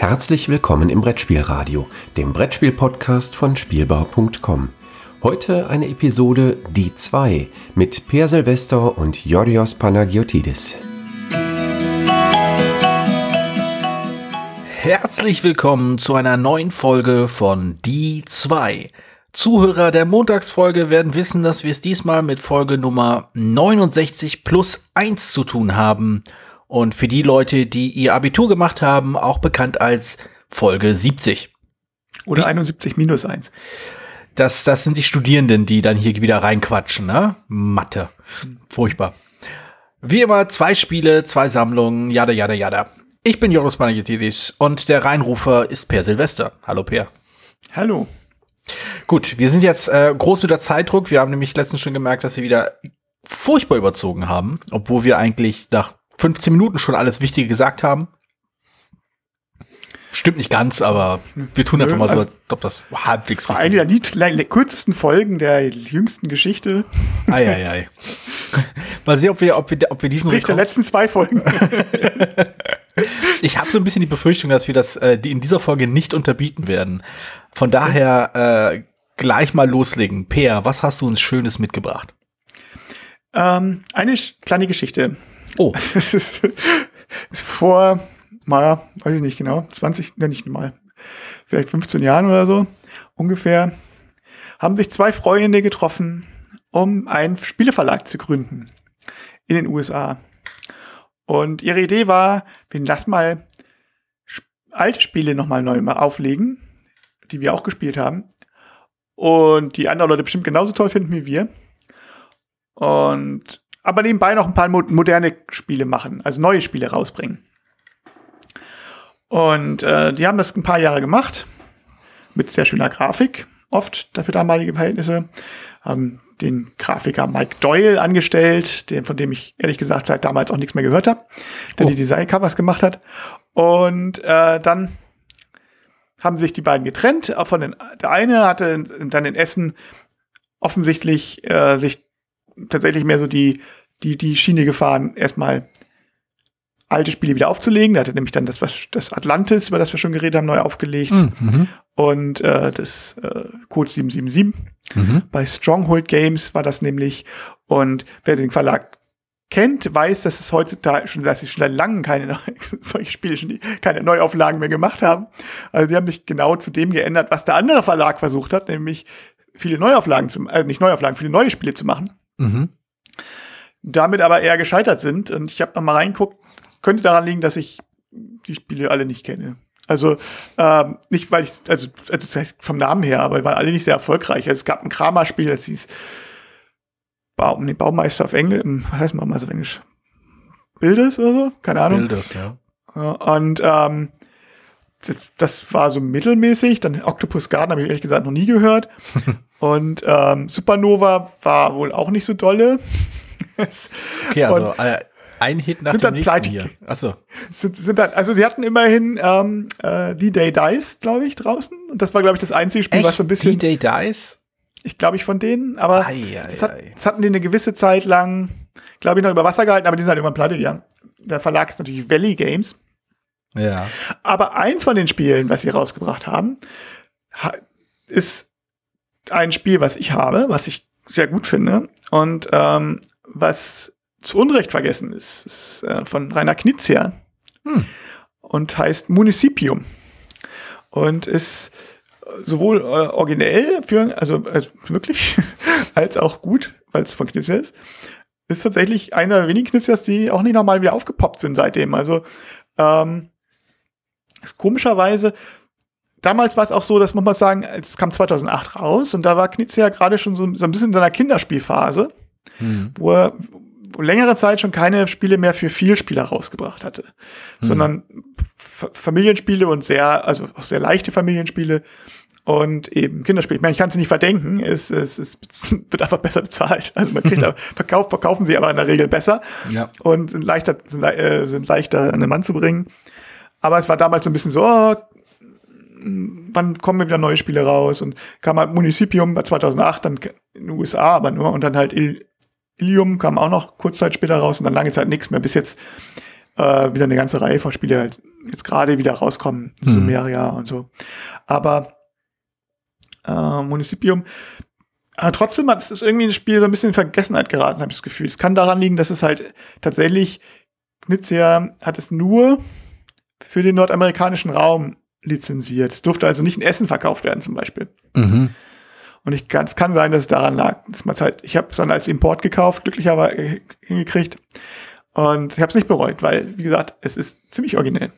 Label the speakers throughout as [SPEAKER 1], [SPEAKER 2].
[SPEAKER 1] Herzlich willkommen im Brettspielradio, dem Brettspiel-Podcast von Spielbau.com. Heute eine Episode Die 2 mit Per Silvester und Yorios Panagiotidis.
[SPEAKER 2] Herzlich willkommen zu einer neuen Folge von Die 2. Zuhörer der Montagsfolge werden wissen, dass wir es diesmal mit Folge Nummer 69 plus 1 zu tun haben. Und für die Leute, die ihr Abitur gemacht haben, auch bekannt als Folge 70.
[SPEAKER 3] Oder Wie? 71 minus 1.
[SPEAKER 2] Das, das sind die Studierenden, die dann hier wieder reinquatschen, ne? Mathe. Furchtbar. Wie immer, zwei Spiele, zwei Sammlungen, jada, jada, jada. Ich bin Joris Panagiotis und der Reinrufer ist Per Silvester. Hallo Per.
[SPEAKER 3] Hallo.
[SPEAKER 2] Gut, wir sind jetzt äh, groß unter Zeitdruck. Wir haben nämlich letztens schon gemerkt, dass wir wieder furchtbar überzogen haben, obwohl wir eigentlich nach 15 Minuten schon alles Wichtige gesagt haben. Stimmt nicht ganz, aber wir tun einfach mal so, als ob das halbwegs
[SPEAKER 3] war eine der kürzesten Folgen der jüngsten Geschichte.
[SPEAKER 2] Eieiei. Ei, ei. mal sehen, ob wir, ob wir, ob wir diesen
[SPEAKER 3] Sprich der letzten zwei Folgen.
[SPEAKER 2] ich habe so ein bisschen die Befürchtung, dass wir das äh, die in dieser Folge nicht unterbieten werden. Von daher äh, gleich mal loslegen. Peer, was hast du uns Schönes mitgebracht?
[SPEAKER 3] Ähm, eine kleine Geschichte.
[SPEAKER 2] Oh.
[SPEAKER 3] es ist, ist vor, mal, weiß ich nicht genau, 20, ne, nicht mal, vielleicht 15 Jahren oder so ungefähr, haben sich zwei Freunde getroffen, um einen Spieleverlag zu gründen in den USA. Und ihre Idee war, wir lassen mal alte Spiele nochmal neu auflegen, die wir auch gespielt haben. Und die anderen Leute bestimmt genauso toll finden wie wir. Und aber nebenbei noch ein paar moderne Spiele machen, also neue Spiele rausbringen. Und äh, die haben das ein paar Jahre gemacht, mit sehr schöner Grafik, oft dafür damalige Verhältnisse. Haben den Grafiker Mike Doyle angestellt, den, von dem ich ehrlich gesagt halt damals auch nichts mehr gehört habe, der oh. die Design-Covers gemacht hat. Und äh, dann haben sich die beiden getrennt. Von den, der eine hatte dann in Essen offensichtlich äh, sich tatsächlich mehr so die, die, die Schiene gefahren, erstmal alte Spiele wieder aufzulegen. Da hat er nämlich dann das, was, das Atlantis, über das wir schon geredet haben, neu aufgelegt. Hm, mhm. Und äh, das äh, Code 777. Mhm. Bei Stronghold Games war das nämlich. Und wer den Verlag kennt, weiß, dass es heutzutage schon, dass sie schon seit langem keine solche Spiele schon die, keine Neuauflagen mehr gemacht haben. Also sie haben sich genau zu dem geändert, was der andere Verlag versucht hat, nämlich viele Neuauflagen zu, äh, nicht Neuauflagen, viele neue Spiele zu machen. Mhm. Damit aber eher gescheitert sind. Und ich habe noch mal reinguckt, könnte daran liegen, dass ich die Spiele alle nicht kenne. Also ähm, nicht, weil ich, also, also das heißt vom Namen her, aber waren alle nicht sehr erfolgreich. Also, es gab ein Kramer-Spiel, das hieß Baum, nee, Baumeister auf Englisch, hm, was heißt man mal so auf Englisch? Bildes oder so? Keine Ahnung.
[SPEAKER 2] Bildes, ja.
[SPEAKER 3] Und ähm, das, das, war so mittelmäßig. Dann Octopus Garden habe ich ehrlich gesagt noch nie gehört. Und ähm, Supernova war wohl auch nicht so dolle.
[SPEAKER 2] Okay, also äh, ein Hit nach
[SPEAKER 3] sind
[SPEAKER 2] dem
[SPEAKER 3] nächsten hier. Achso. Sind, sind dann, also sie hatten immerhin ähm, äh, D-Day Dice, glaube ich, draußen. Und das war, glaube ich, das einzige Spiel,
[SPEAKER 2] Echt?
[SPEAKER 3] was so ein bisschen.
[SPEAKER 2] D-Day Dice?
[SPEAKER 3] Ich glaube ich von denen, aber das, hat, hatten die eine gewisse Zeit lang, glaube ich, noch über Wasser gehalten, aber die sind halt irgendwann pleite gegangen. Der Verlag ist natürlich Valley Games.
[SPEAKER 2] Ja.
[SPEAKER 3] Aber eins von den Spielen, was sie rausgebracht haben, ist ein Spiel, was ich habe, was ich sehr gut finde und ähm, was zu Unrecht vergessen ist, ist äh, von Rainer Knizia hm. und heißt Municipium und ist sowohl äh, originell für, also, also wirklich, als auch gut, weil es von Knizia ist. Ist tatsächlich einer der wenigen Knizias, die auch nicht nochmal wieder aufgepoppt sind seitdem. Also ähm, ist komischerweise damals war es auch so, dass man mal sagen, es kam 2008 raus und da war Knizia gerade schon so, so, ein bisschen in seiner Kinderspielphase, mhm. wo er wo längere Zeit schon keine Spiele mehr für Vielspieler rausgebracht hatte, mhm. sondern F Familienspiele und sehr, also auch sehr leichte Familienspiele und eben Kinderspiele. Ich meine, ich kann es nicht verdenken, es, es, es wird einfach besser bezahlt. Also man kriegt, verkauft, verkaufen sie aber in der Regel besser
[SPEAKER 2] ja.
[SPEAKER 3] und sind leichter, sind, äh, sind leichter an den Mann zu bringen. Aber es war damals so ein bisschen so, oh, wann kommen wieder neue Spiele raus? Und kam halt Municipium bei 2008, dann in den USA aber nur und dann halt Ilium kam auch noch kurz Zeit später raus und dann lange Zeit nichts mehr, bis jetzt äh, wieder eine ganze Reihe von Spielen halt jetzt gerade wieder rauskommen,
[SPEAKER 2] Mhm.
[SPEAKER 3] Sumeria und so. Aber äh, Municipium, aber trotzdem hat es irgendwie ein Spiel so ein bisschen in Vergessenheit geraten, habe ich das Gefühl. Es kann daran liegen, dass es halt tatsächlich, Knizia hat es nur für den nordamerikanischen Raum lizenziert. Es durfte also nicht in Essen verkauft werden, zum Beispiel.
[SPEAKER 2] Mhm.
[SPEAKER 3] Und ich kann, es kann sein, dass es daran lag. Dass man halt, ich habe es dann als Import gekauft, glücklicherweise hingekriegt. Und ich habe es nicht bereut, weil, wie gesagt, es ist ziemlich originell.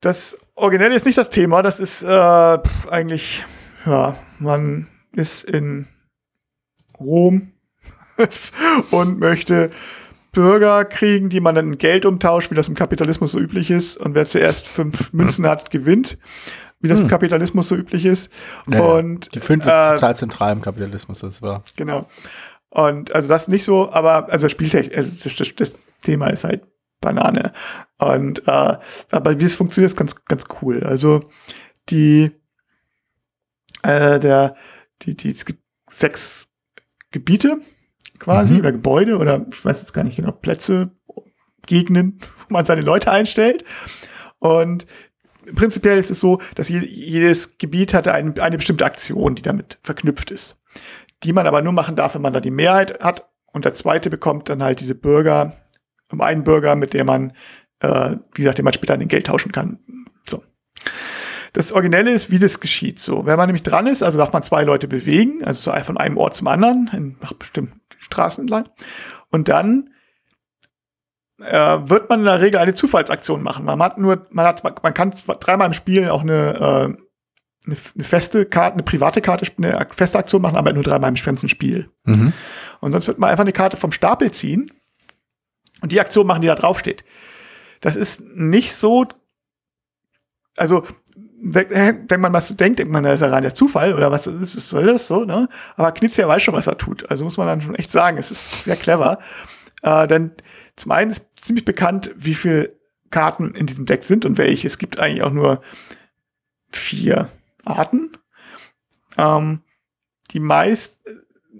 [SPEAKER 3] Das Originelle ist nicht das Thema, das ist äh, eigentlich, ja, man ist in Rom und möchte Bürger kriegen, die man dann in Geld umtauscht, wie das im Kapitalismus so üblich ist. Und wer zuerst fünf Münzen hat, gewinnt, wie das im Kapitalismus so üblich ist.
[SPEAKER 2] Ja,
[SPEAKER 3] und
[SPEAKER 2] Die 5 ist
[SPEAKER 3] äh,
[SPEAKER 2] total zentral im Kapitalismus, das war.
[SPEAKER 3] Genau. Und also das nicht so, aber also Spieltech, also das, das, das Thema ist halt Banane. Und äh, aber wie es funktioniert, ist ganz, ganz cool. Also die, äh, der, die, die, es gibt sechs Gebiete quasi
[SPEAKER 2] Mhm.
[SPEAKER 3] oder Gebäude oder ich weiß jetzt gar nicht genau, Plätze, Gegenden, wo man seine Leute einstellt. Und prinzipiell ist es so, dass je, jedes Gebiet hatte ein, eine bestimmte Aktion, die damit verknüpft ist die man aber nur machen darf, wenn man da die Mehrheit hat. Und der zweite bekommt dann halt diese Bürger, um einen Bürger, mit dem man, äh, wie gesagt, den man später in den Geld tauschen kann. So. Das Originelle ist, wie das geschieht. So, wenn man nämlich dran ist, also darf man zwei Leute bewegen, also so von einem Ort zum anderen, nach bestimmten Straßen entlang. Und dann wird man in der Regel eine Zufallsaktion machen. Man hat nur, man hat, man kann zwar dreimal im Spiel auch eine, äh, eine, eine feste Karte, eine private Karte, eine feste Aktion machen, aber nur dreimal im ganzen Spiel.
[SPEAKER 2] Mhm.
[SPEAKER 3] Und sonst wird man einfach eine Karte vom Stapel ziehen und die Aktion machen, die da draufsteht. Das ist nicht so, also wenn man was denkt, denkt man, das ist ja rein der Zufall oder was, ist, was soll das so, ne? Aber Knizia weiß schon, was er tut. Also muss man dann schon echt sagen, es ist sehr clever. Äh, denn zum einen ist ziemlich bekannt, wie viele Karten in diesem Deck sind und welche. Es gibt eigentlich auch nur vier Arten. Ähm, die meist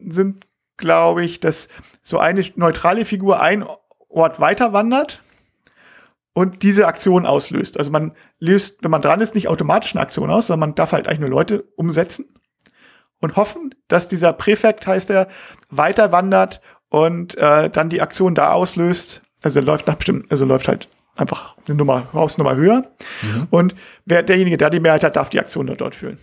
[SPEAKER 3] sind, glaube ich, dass so eine neutrale Figur ein Ort weiter wandert und diese Aktion auslöst. Also man löst, wenn man dran ist, nicht automatisch eine Aktion aus, sondern man darf halt eigentlich nur Leute umsetzen und hoffen, dass dieser Präfekt, heißt er, weiter wandert und äh, dann die Aktion da auslöst. Also läuft nach bestimmten, also läuft halt einfach eine Nummer, Hausnummer höher. Und wer derjenige, der die Mehrheit hat, darf die Aktion dort, dort führen.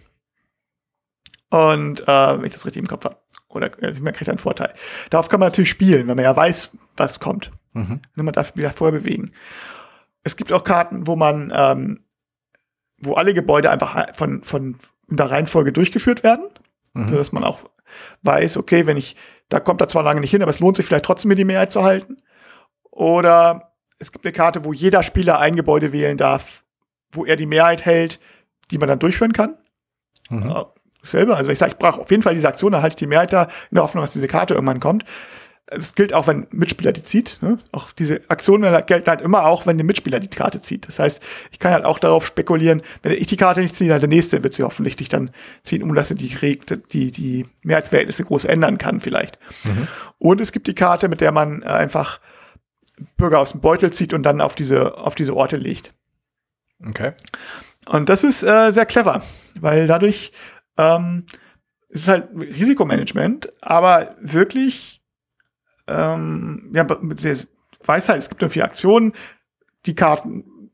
[SPEAKER 3] Und äh, wenn ich das richtig im Kopf habe. Oder äh, man kriegt einen Vorteil. Darauf kann man natürlich spielen, wenn man ja weiß, was kommt.
[SPEAKER 2] Mhm.
[SPEAKER 3] Ne, Man darf wie gesagt, vorher bewegen. Es gibt auch Karten, wo man, ähm, wo alle Gebäude einfach von, von in der Reihenfolge durchgeführt werden,
[SPEAKER 2] Mhm.
[SPEAKER 3] sodass man auch weiß, okay, wenn ich, da kommt er zwar lange nicht hin, aber es lohnt sich vielleicht trotzdem mir die Mehrheit zu halten. Oder es gibt eine Karte, wo jeder Spieler ein Gebäude wählen darf, wo er die Mehrheit hält, die man dann durchführen kann.
[SPEAKER 2] Mhm.
[SPEAKER 3] Ja, selber. Also ich sage, ich brauche auf jeden Fall diese Aktion, da halte ich die Mehrheit da, in der Hoffnung, dass diese Karte irgendwann kommt. Es gilt auch, wenn Mitspieler die zieht. Ne? Auch diese Aktionen gelten halt immer auch, wenn der Mitspieler die Karte zieht. Das heißt, ich kann halt auch darauf spekulieren, wenn ich die Karte nicht ziehe, dann der nächste wird sie hoffentlich dann ziehen, um dass er die, die, die Mehrheitsverhältnisse groß ändern kann vielleicht. Und es gibt die Karte, mit der man einfach Bürger aus dem Beutel zieht und dann auf diese, auf diese Orte legt.
[SPEAKER 2] Okay.
[SPEAKER 3] Und das ist äh, sehr clever, weil dadurch ähm, es ist halt Risikomanagement, aber wirklich, ähm, ja, mit der Weisheit, es gibt nur vier Aktionen, die Karten,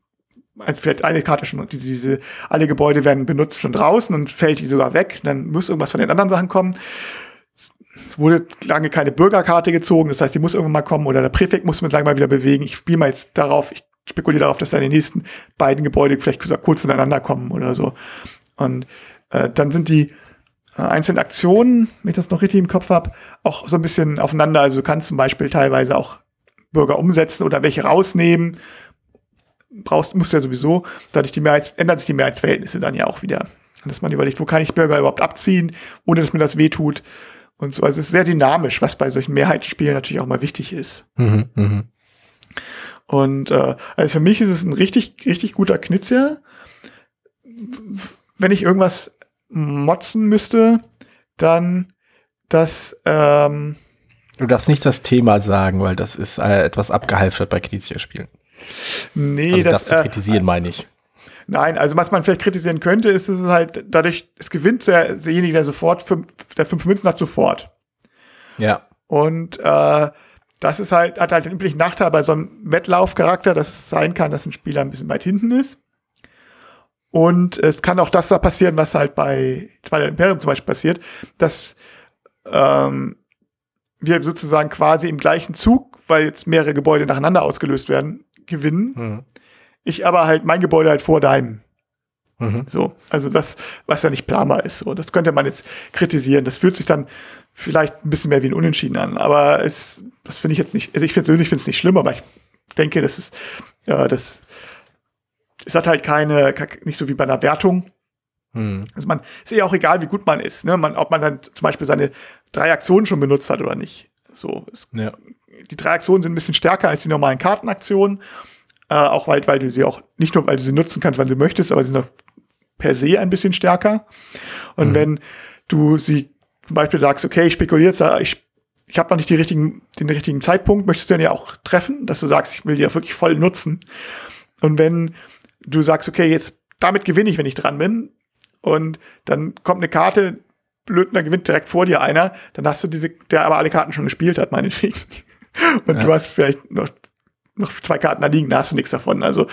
[SPEAKER 3] also vielleicht eine Karte schon, die, diese, alle Gebäude werden benutzt schon draußen und fällt die sogar weg, dann muss irgendwas von den anderen Sachen kommen. Es wurde lange keine Bürgerkarte gezogen, das heißt, die muss irgendwann mal kommen oder der Präfekt muss mit lange mal wieder bewegen. Ich spiele mal jetzt darauf, ich spekuliere darauf, dass da die nächsten beiden Gebäude vielleicht kurz ineinander kommen oder so. Und äh, dann sind die einzelnen Aktionen, wenn ich das noch richtig im Kopf habe, auch so ein bisschen aufeinander. Also du kannst zum Beispiel teilweise auch Bürger umsetzen oder welche rausnehmen. Brauchst, musst du ja sowieso. Dadurch die Mehrheits, ändern sich die Mehrheitsverhältnisse dann ja auch wieder. Dass man überlegt, wo kann ich Bürger überhaupt abziehen, ohne dass mir das wehtut. Und so. Also es ist sehr dynamisch, was bei solchen Mehrheitsspielen natürlich auch mal wichtig ist.
[SPEAKER 2] Mhm. Mhm.
[SPEAKER 3] Und äh, also für mich ist es ein richtig, richtig guter Knizia. Wenn ich irgendwas motzen müsste, dann das, ähm,
[SPEAKER 2] Du darfst nicht das Thema sagen, weil das ist äh, etwas abgehalftert bei Knizia-Spielen.
[SPEAKER 3] Nee,
[SPEAKER 2] Also das,
[SPEAKER 3] das,
[SPEAKER 2] zu
[SPEAKER 3] äh,
[SPEAKER 2] kritisieren, meine ich.
[SPEAKER 3] Nein, also was man vielleicht kritisieren könnte, ist, dass es halt dadurch, es gewinnt der, derjenige, der sofort fünf, der fünf Münzen hat, sofort.
[SPEAKER 2] Ja.
[SPEAKER 3] Und äh, das ist halt, hat halt den üblichen Nachteil bei so einem Wettlaufcharakter, dass es sein kann, dass ein Spieler ein bisschen weit hinten ist. Und es kann auch das da passieren, was halt bei Twilight Imperium zum Beispiel passiert, dass ähm, wir sozusagen quasi im gleichen Zug, weil jetzt mehrere Gebäude nacheinander ausgelöst werden, gewinnen.
[SPEAKER 2] Mhm.
[SPEAKER 3] Ich aber halt mein Gebäude halt vor deinem.
[SPEAKER 2] Mhm.
[SPEAKER 3] So, also das, was ja nicht planbar ist. So, das könnte man jetzt kritisieren. Das fühlt sich dann vielleicht ein bisschen mehr wie ein Unentschieden an. Aber es, das finde ich jetzt nicht, also ich persönlich finde es nicht schlimm, aber ich denke, das ist, ja, das, es hat halt keine, nicht so wie bei einer Wertung.
[SPEAKER 2] Mhm.
[SPEAKER 3] Also man, ist ja auch egal, wie gut man ist, ne? Man, ob man dann zum Beispiel seine drei Aktionen schon benutzt hat oder nicht. So, es,
[SPEAKER 2] Ja.
[SPEAKER 3] die drei Aktionen sind ein bisschen stärker als die normalen Kartenaktionen. Äh, auch weil, weil du sie auch, nicht nur weil du sie nutzen kannst, wann du möchtest, aber sie sind auch per se ein bisschen stärker. Und wenn du sie zum Beispiel sagst, okay, ich spekuliere jetzt, ich, ich habe noch nicht die richtigen, den richtigen Zeitpunkt, möchtest du dann ja auch treffen, dass du sagst, ich will die auch wirklich voll nutzen. Und wenn du sagst, okay, jetzt damit gewinne ich, wenn ich dran bin, und dann kommt eine Karte, blöd, da gewinnt direkt vor dir einer, dann hast du diese, der aber alle Karten schon gespielt hat, meinetwegen. Und du hast vielleicht noch, noch zwei Karten da liegen, da hast du nichts davon. Also,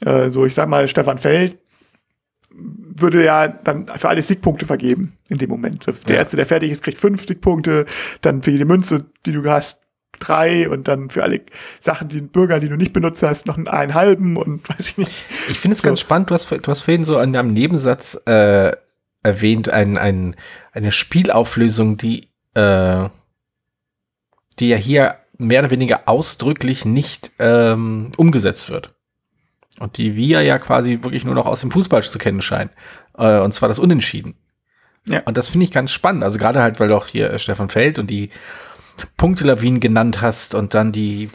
[SPEAKER 3] äh, so, ich sag mal, Stefan Feld würde ja dann für alle Siegpunkte vergeben in dem Moment. Der
[SPEAKER 2] Ja.
[SPEAKER 3] Erste, der fertig ist, kriegt fünf Siegpunkte, dann für jede Münze, die du hast, drei und dann für alle Sachen, die Bürger, die du nicht benutzt hast, noch einen halben und weiß ich nicht.
[SPEAKER 2] Ich finde es
[SPEAKER 3] So.
[SPEAKER 2] ganz spannend, du hast, du hast vorhin so in einem Nebensatz äh, erwähnt, ein, ein, eine Spielauflösung, die, äh, die ja hier mehr oder weniger ausdrücklich nicht ähm, umgesetzt wird. Und die wir ja quasi wirklich nur noch aus dem Fußball zu kennen scheinen. Äh, und zwar das Unentschieden.
[SPEAKER 3] Ja.
[SPEAKER 2] Und das finde ich ganz spannend. Also gerade halt, weil du auch hier äh, Stefan Feld und die Punktelawinen genannt hast und dann die,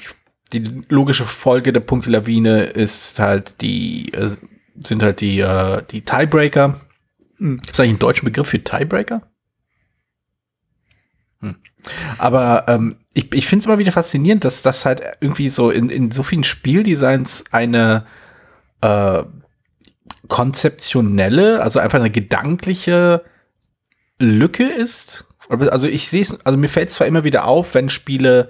[SPEAKER 2] die logische Folge der Punktelawine ist halt die, äh, sind halt die, äh, die Tiebreaker.
[SPEAKER 3] Hm.
[SPEAKER 2] Ist eigentlich ein deutscher Begriff für Tiebreaker? Hm. Aber ähm, ich, ich finde es immer wieder faszinierend, dass das halt irgendwie so in, in so vielen Spieldesigns eine äh, konzeptionelle, also einfach eine gedankliche Lücke ist. Also ich sehe es, also mir fällt es zwar immer wieder auf, wenn Spiele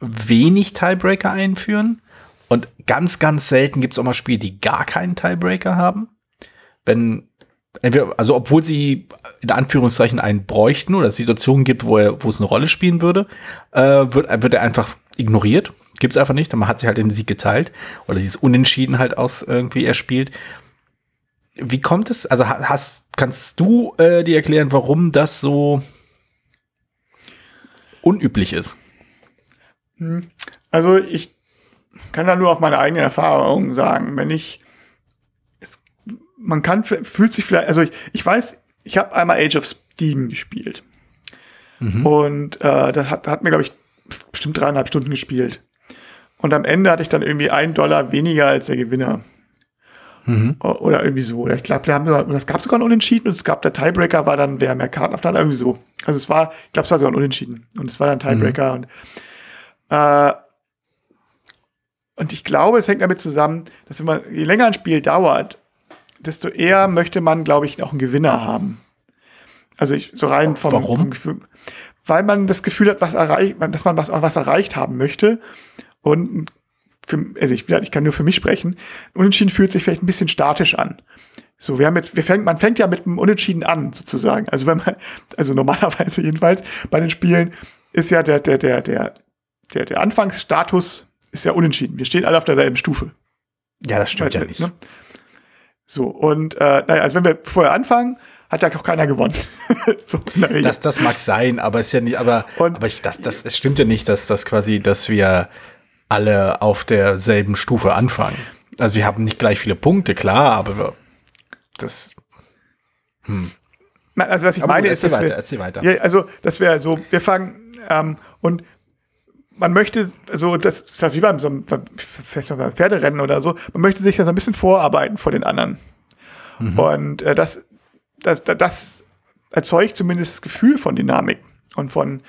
[SPEAKER 2] wenig Tiebreaker einführen und ganz, ganz selten gibt es auch mal Spiele, die gar keinen Tiebreaker haben. Wenn, also obwohl sie in Anführungszeichen einen bräuchten oder es Situationen gibt, wo, er, wo es eine Rolle spielen würde, äh, wird, wird er einfach ignoriert. Gibt es einfach nicht, man hat sich halt den Sieg geteilt oder dieses Unentschieden halt aus irgendwie erspielt. Wie kommt es, also ha- hast, kannst du äh, dir erklären, warum das so unüblich ist?
[SPEAKER 3] Also ich kann da nur auf meine eigenen Erfahrungen sagen, wenn ich es, man kann fühlt sich vielleicht, also ich, ich weiß, ich habe einmal Age of Steam gespielt. Und äh, das hat, hat mir glaube ich bestimmt dreieinhalb Stunden gespielt. Und am Ende hatte ich dann irgendwie einen Dollar weniger als der Gewinner. O- Oder irgendwie so. Oder ich glaube, da haben wir, das gab sogar ein Unentschieden und es gab der Tiebreaker, war dann, wer mehr Karten auf der Hand, irgendwie so. Also es war, ich glaube, es war sogar ein Unentschieden. Und es war dann Tiebreaker und äh, und ich glaube, es hängt damit zusammen, dass wenn man, je länger ein Spiel dauert, desto eher möchte man, glaube ich, auch einen Gewinner haben. Also ich, so rein vom,
[SPEAKER 2] Warum?
[SPEAKER 3] vom Gefühl, weil man das Gefühl hat, was erreicht, dass man was, was erreicht haben möchte. Und für, also ich, ich kann nur für mich sprechen. Unentschieden fühlt sich vielleicht ein bisschen statisch an. So, wir haben jetzt, wir fängt, man fängt ja mit einem Unentschieden an, sozusagen. Also wenn man, also normalerweise jedenfalls bei den Spielen ist ja der, der, der, der, der, der Anfangsstatus ist ja unentschieden. Wir stehen alle auf derselben Stufe.
[SPEAKER 2] Ja, das stimmt ja
[SPEAKER 3] Weil,
[SPEAKER 2] nicht.
[SPEAKER 3] ne? So, und äh, naja, also wenn wir vorher anfangen, hat ja auch keiner gewonnen. so.
[SPEAKER 2] Das, das mag sein, aber es ist ja nicht, aber,
[SPEAKER 3] Und-
[SPEAKER 2] aber ich, das, das, es stimmt ja nicht, dass das quasi, dass wir alle auf derselben Stufe anfangen. Also wir haben nicht gleich viele Punkte, klar, aber wir, das.
[SPEAKER 3] Na, also was ich
[SPEAKER 2] Aber
[SPEAKER 3] meine
[SPEAKER 2] gut,
[SPEAKER 3] ist,
[SPEAKER 2] erzähl
[SPEAKER 3] dass
[SPEAKER 2] weiter,
[SPEAKER 3] wir,
[SPEAKER 2] erzähl weiter.
[SPEAKER 3] Ja, also das wäre so, wir fangen ähm, und man möchte, also das ist wie beim, so einem, vielleicht mal beim Pferderennen oder so, man möchte sich ja so ein bisschen vorarbeiten vor den anderen.
[SPEAKER 2] Mhm.
[SPEAKER 3] Und äh, das, das, das, das erzeugt zumindest das Gefühl von Dynamik und von,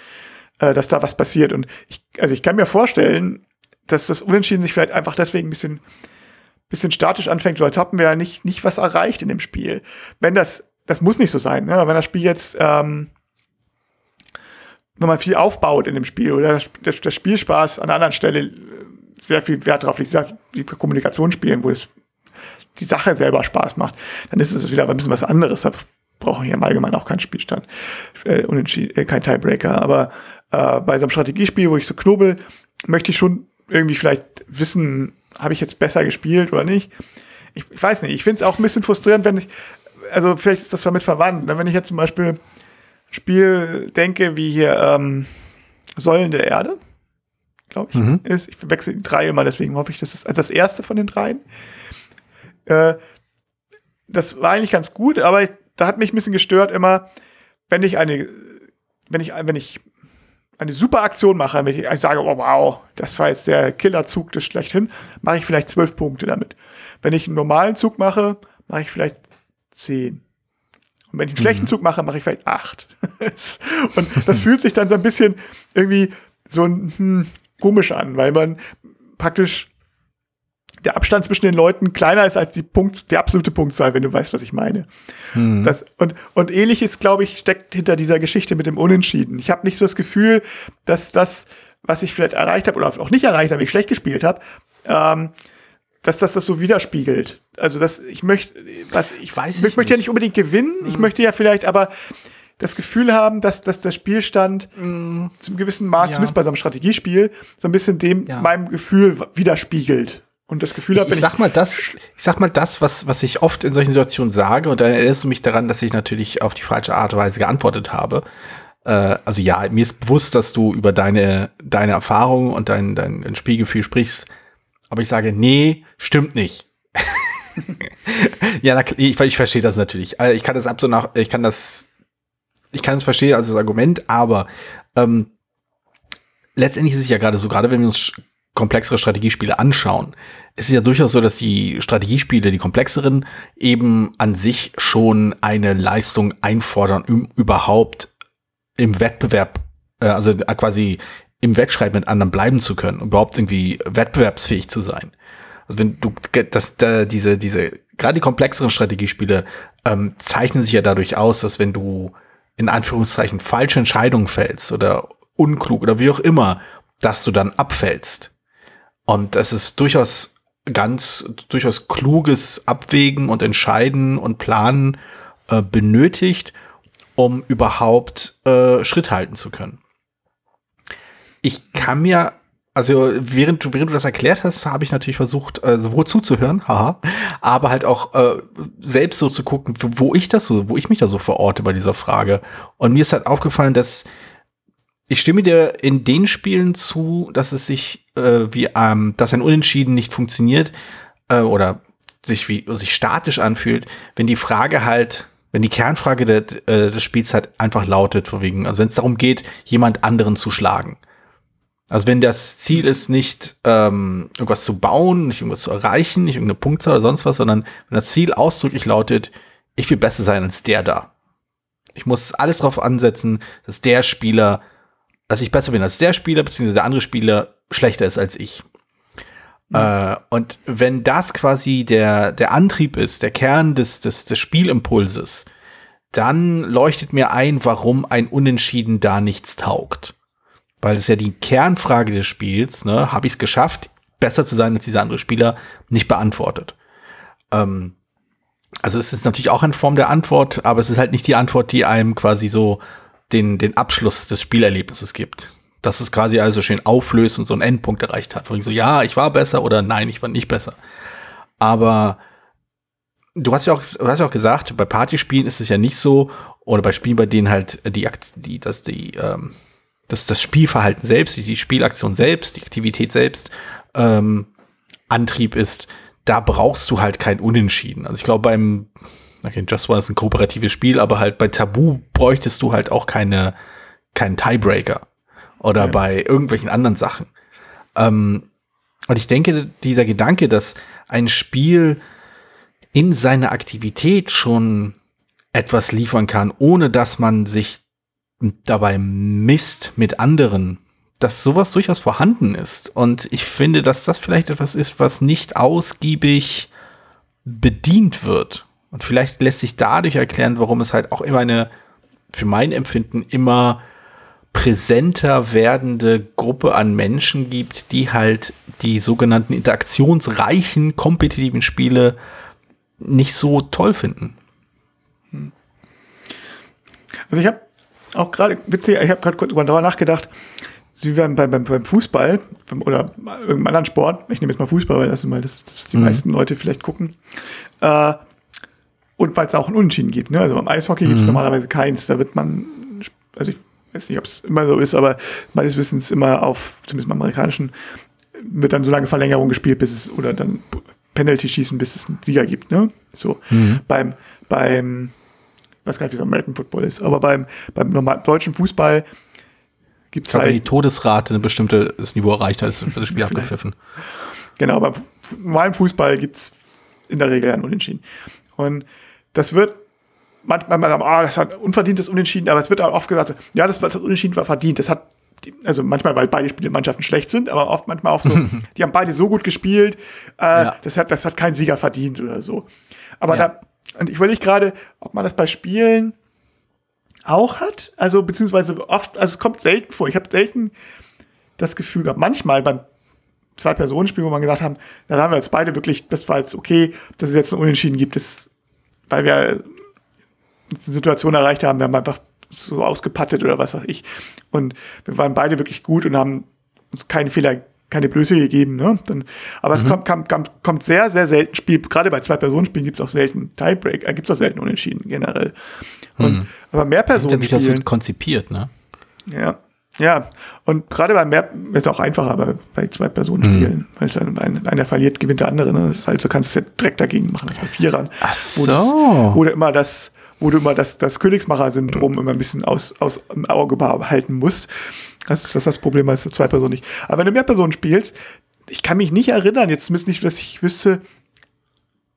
[SPEAKER 3] äh, dass da was passiert. Und ich, also ich kann mir vorstellen, dass das Unentschieden sich vielleicht einfach deswegen ein bisschen, bisschen statisch anfängt, so als hatten wir ja nicht, nicht was erreicht in dem Spiel. Wenn das, das muss nicht so sein, ne? wenn das Spiel jetzt ähm, wenn man viel aufbaut in dem Spiel oder der, der Spielspaß an einer anderen Stelle äh, sehr viel Wert drauf liegt, wie Kommunikationsspielen, wo es die Sache selber Spaß macht, dann ist es wieder ein bisschen was anderes. Da brauchen wir im Allgemeinen auch keinen Spielstand, äh, äh, kein Tiebreaker. Aber äh, bei so einem Strategiespiel, wo ich so knobel, möchte ich schon irgendwie vielleicht wissen, habe ich jetzt besser gespielt oder nicht. Ich, ich weiß nicht, ich finde es auch ein bisschen frustrierend, wenn ich, also vielleicht ist das damit verwandt, ne? wenn ich jetzt zum Beispiel Spiel denke, wie hier ähm, Säulen der Erde, glaube ich, mhm. ist. Ich wechsle die drei immer, deswegen hoffe ich, dass das als das erste von den dreien. Äh, das war eigentlich ganz gut, aber da hat mich ein bisschen gestört immer, wenn ich eine, wenn ich, wenn ich eine super Aktion mache, wenn ich sage, oh, wow, das war jetzt der Killerzug des schlechthin, mache ich vielleicht zwölf Punkte damit. Wenn ich einen normalen Zug mache, mache ich vielleicht zehn. Und wenn ich einen schlechten mhm. Zug mache, mache ich vielleicht acht. und das fühlt sich dann so ein bisschen irgendwie so hm, komisch an, weil man praktisch der Abstand zwischen den Leuten kleiner ist als die Punkt, die absolute Punktzahl, wenn du weißt, was ich meine. Mhm. Das, und, und ähnliches, glaube ich, steckt hinter dieser Geschichte mit dem Unentschieden. Ich habe nicht so das Gefühl, dass das, was ich vielleicht erreicht habe oder auch nicht erreicht habe, ich schlecht gespielt habe, ähm, dass das das so widerspiegelt. Also dass ich möchte, was ich weiß, ich, ich möchte ja nicht unbedingt gewinnen. Mhm. Ich möchte ja vielleicht aber das Gefühl haben, dass, dass der Spielstand mhm. zum gewissen Maß, ja. zumindest bei so einem Strategiespiel, so ein bisschen dem ja. meinem Gefühl widerspiegelt. Und das Gefühl habe,
[SPEAKER 2] ich, ich sag mal das, ich sag mal das, was, was ich oft in solchen Situationen sage, und dann erinnerst du mich daran, dass ich natürlich auf die falsche Art und Weise geantwortet habe. Äh, also ja, mir ist bewusst, dass du über deine, deine Erfahrungen und dein, dein Spielgefühl sprichst, aber ich sage, nee, stimmt nicht. ja, ich, ich verstehe das natürlich. Also ich kann das ab so nach, ich kann das, ich kann es verstehen als das Argument, aber ähm, letztendlich ist es ja gerade so, gerade wenn wir uns komplexere Strategiespiele anschauen, ist es ja durchaus so, dass die Strategiespiele, die komplexeren, eben an sich schon eine Leistung einfordern, um überhaupt im Wettbewerb, äh, also quasi im Wettstreit mit anderen bleiben zu können, überhaupt irgendwie wettbewerbsfähig zu sein. Also wenn du das, da, diese, diese, gerade die komplexeren Strategiespiele ähm, zeichnen sich ja dadurch aus, dass wenn du in Anführungszeichen falsche Entscheidungen fällst oder unklug oder wie auch immer, dass du dann abfällst. Und es ist durchaus ganz, durchaus kluges Abwägen und Entscheiden und Planen äh, benötigt, um überhaupt äh, Schritt halten zu können ich kann mir, also während du, während du das erklärt hast, habe ich natürlich versucht, äh, sowohl zuzuhören, haha, aber halt auch äh, selbst so zu gucken, wo ich das so, wo ich mich da so verorte bei dieser Frage. Und mir ist halt aufgefallen, dass ich stimme dir in den Spielen zu, dass es sich äh, wie, ähm, dass ein Unentschieden nicht funktioniert äh, oder sich wie sich statisch anfühlt, wenn die Frage halt wenn die Kernfrage de, äh, des Spiels halt einfach lautet, vor wegen, also wenn es darum geht, jemand anderen zu schlagen. Also wenn das Ziel ist, nicht ähm, irgendwas zu bauen, nicht irgendwas zu erreichen, nicht irgendeine Punktzahl oder sonst was, sondern wenn das Ziel ausdrücklich lautet, ich will besser sein als der da. Ich muss alles darauf ansetzen, dass der Spieler, dass ich besser bin als der Spieler, beziehungsweise der andere Spieler schlechter ist als ich. Mhm. Äh, und wenn das quasi der, der Antrieb ist, der Kern des, des, des Spielimpulses, dann leuchtet mir ein, warum ein Unentschieden da nichts taugt weil es ja die Kernfrage des Spiels, ne, habe ich es geschafft, besser zu sein als dieser andere Spieler, nicht beantwortet. Ähm, also es ist natürlich auch eine Form der Antwort, aber es ist halt nicht die Antwort, die einem quasi so den, den Abschluss des Spielerlebnisses gibt. Dass es quasi also schön auflöst und so einen Endpunkt erreicht hat. Ich so, ja, ich war besser oder nein, ich war nicht besser. Aber du hast ja auch, du hast ja auch gesagt, bei Partyspielen ist es ja nicht so, oder bei Spielen, bei denen halt die, die, dass die, ähm, das, das Spielverhalten selbst, die Spielaktion selbst, die Aktivität selbst ähm, Antrieb ist, da brauchst du halt kein Unentschieden. Also ich glaube beim, okay, Just One ist ein kooperatives Spiel, aber halt bei Tabu bräuchtest du halt auch keine, keinen Tiebreaker oder ja. bei irgendwelchen anderen Sachen. Ähm, und ich denke, dieser Gedanke, dass ein Spiel in seiner Aktivität schon etwas liefern kann, ohne dass man sich dabei misst mit anderen, dass sowas durchaus vorhanden ist. Und ich finde, dass das vielleicht etwas ist, was nicht ausgiebig bedient wird. Und vielleicht lässt sich dadurch erklären, warum es halt auch immer eine, für mein Empfinden, immer präsenter werdende Gruppe an Menschen gibt, die halt die sogenannten interaktionsreichen, kompetitiven Spiele nicht so toll finden.
[SPEAKER 3] Also ich habe auch gerade, witzig, ich habe gerade kurz darüber nachgedacht, wie beim, beim, beim Fußball oder irgendeinem anderen Sport, ich nehme jetzt mal Fußball, weil das sind mal das, das die mhm. meisten Leute vielleicht gucken, äh, und weil es auch ein Unentschieden gibt. Ne? Also beim Eishockey mhm. gibt es normalerweise keins, da wird man, also ich weiß nicht, ob es immer so ist, aber meines Wissens immer auf, zumindest beim amerikanischen, wird dann so lange Verlängerung gespielt, bis es, oder dann Penalty schießen, bis es einen Sieger gibt. Ne? So mhm. beim, beim ich weiß gar nicht, wie es American Football ist, aber beim, beim normalen deutschen Fußball gibt es halt. Wenn
[SPEAKER 2] die Todesrate ein bestimmtes Niveau erreicht hat, ist das Spiel abgepfiffen.
[SPEAKER 3] Genau, beim normalen Fußball gibt es in der Regel ein Unentschieden. Und das wird manchmal mal sagen, ah, das hat unverdientes Unentschieden, aber es wird auch oft gesagt, ja, das, das Unentschieden war verdient. Das hat, also manchmal, weil beide Spielmannschaften schlecht sind, aber oft manchmal auch so, die haben beide so gut gespielt, äh, ja. das, hat, das hat kein Sieger verdient oder so. Aber ja. da und ich überlege gerade, ob man das bei Spielen auch hat. Also, beziehungsweise oft, also es kommt selten vor. Ich habe selten das Gefühl gehabt, manchmal beim Zwei-Personen-Spiel, wo man gesagt haben, da haben wir jetzt beide wirklich, das war jetzt okay, dass es jetzt ein Unentschieden gibt, das, weil wir eine Situation erreicht haben, wir haben einfach so ausgepattet oder was weiß ich. Und wir waren beide wirklich gut und haben uns keine Fehler keine Blöße gegeben. Ne? Dann, aber mhm. es kommt, kommt, kommt sehr, sehr selten Spiel, gerade bei Zwei-Personen-Spielen gibt es auch selten Tiebreak, äh, gibt es auch selten Unentschieden generell. Und, mhm. Aber mehr Personen.
[SPEAKER 2] Das wird konzipiert, ne?
[SPEAKER 3] Ja. Ja, und gerade bei mehr ist es auch einfacher bei, bei zwei Personen mhm. spielen, weil es dann ein, einer verliert, gewinnt der andere. Ne? Das ist halt, du kannst es ja direkt dagegen machen als bei Vierern.
[SPEAKER 2] Ach so.
[SPEAKER 3] Das, du immer das, wo du immer das, das Königsmacher-Syndrom immer ein bisschen aus, aus im Auge behalten musst. Das ist das, das Problem als zwei Personen nicht. Aber wenn du mehr Personen spielst, ich kann mich nicht erinnern, jetzt zumindest nicht, dass ich wüsste,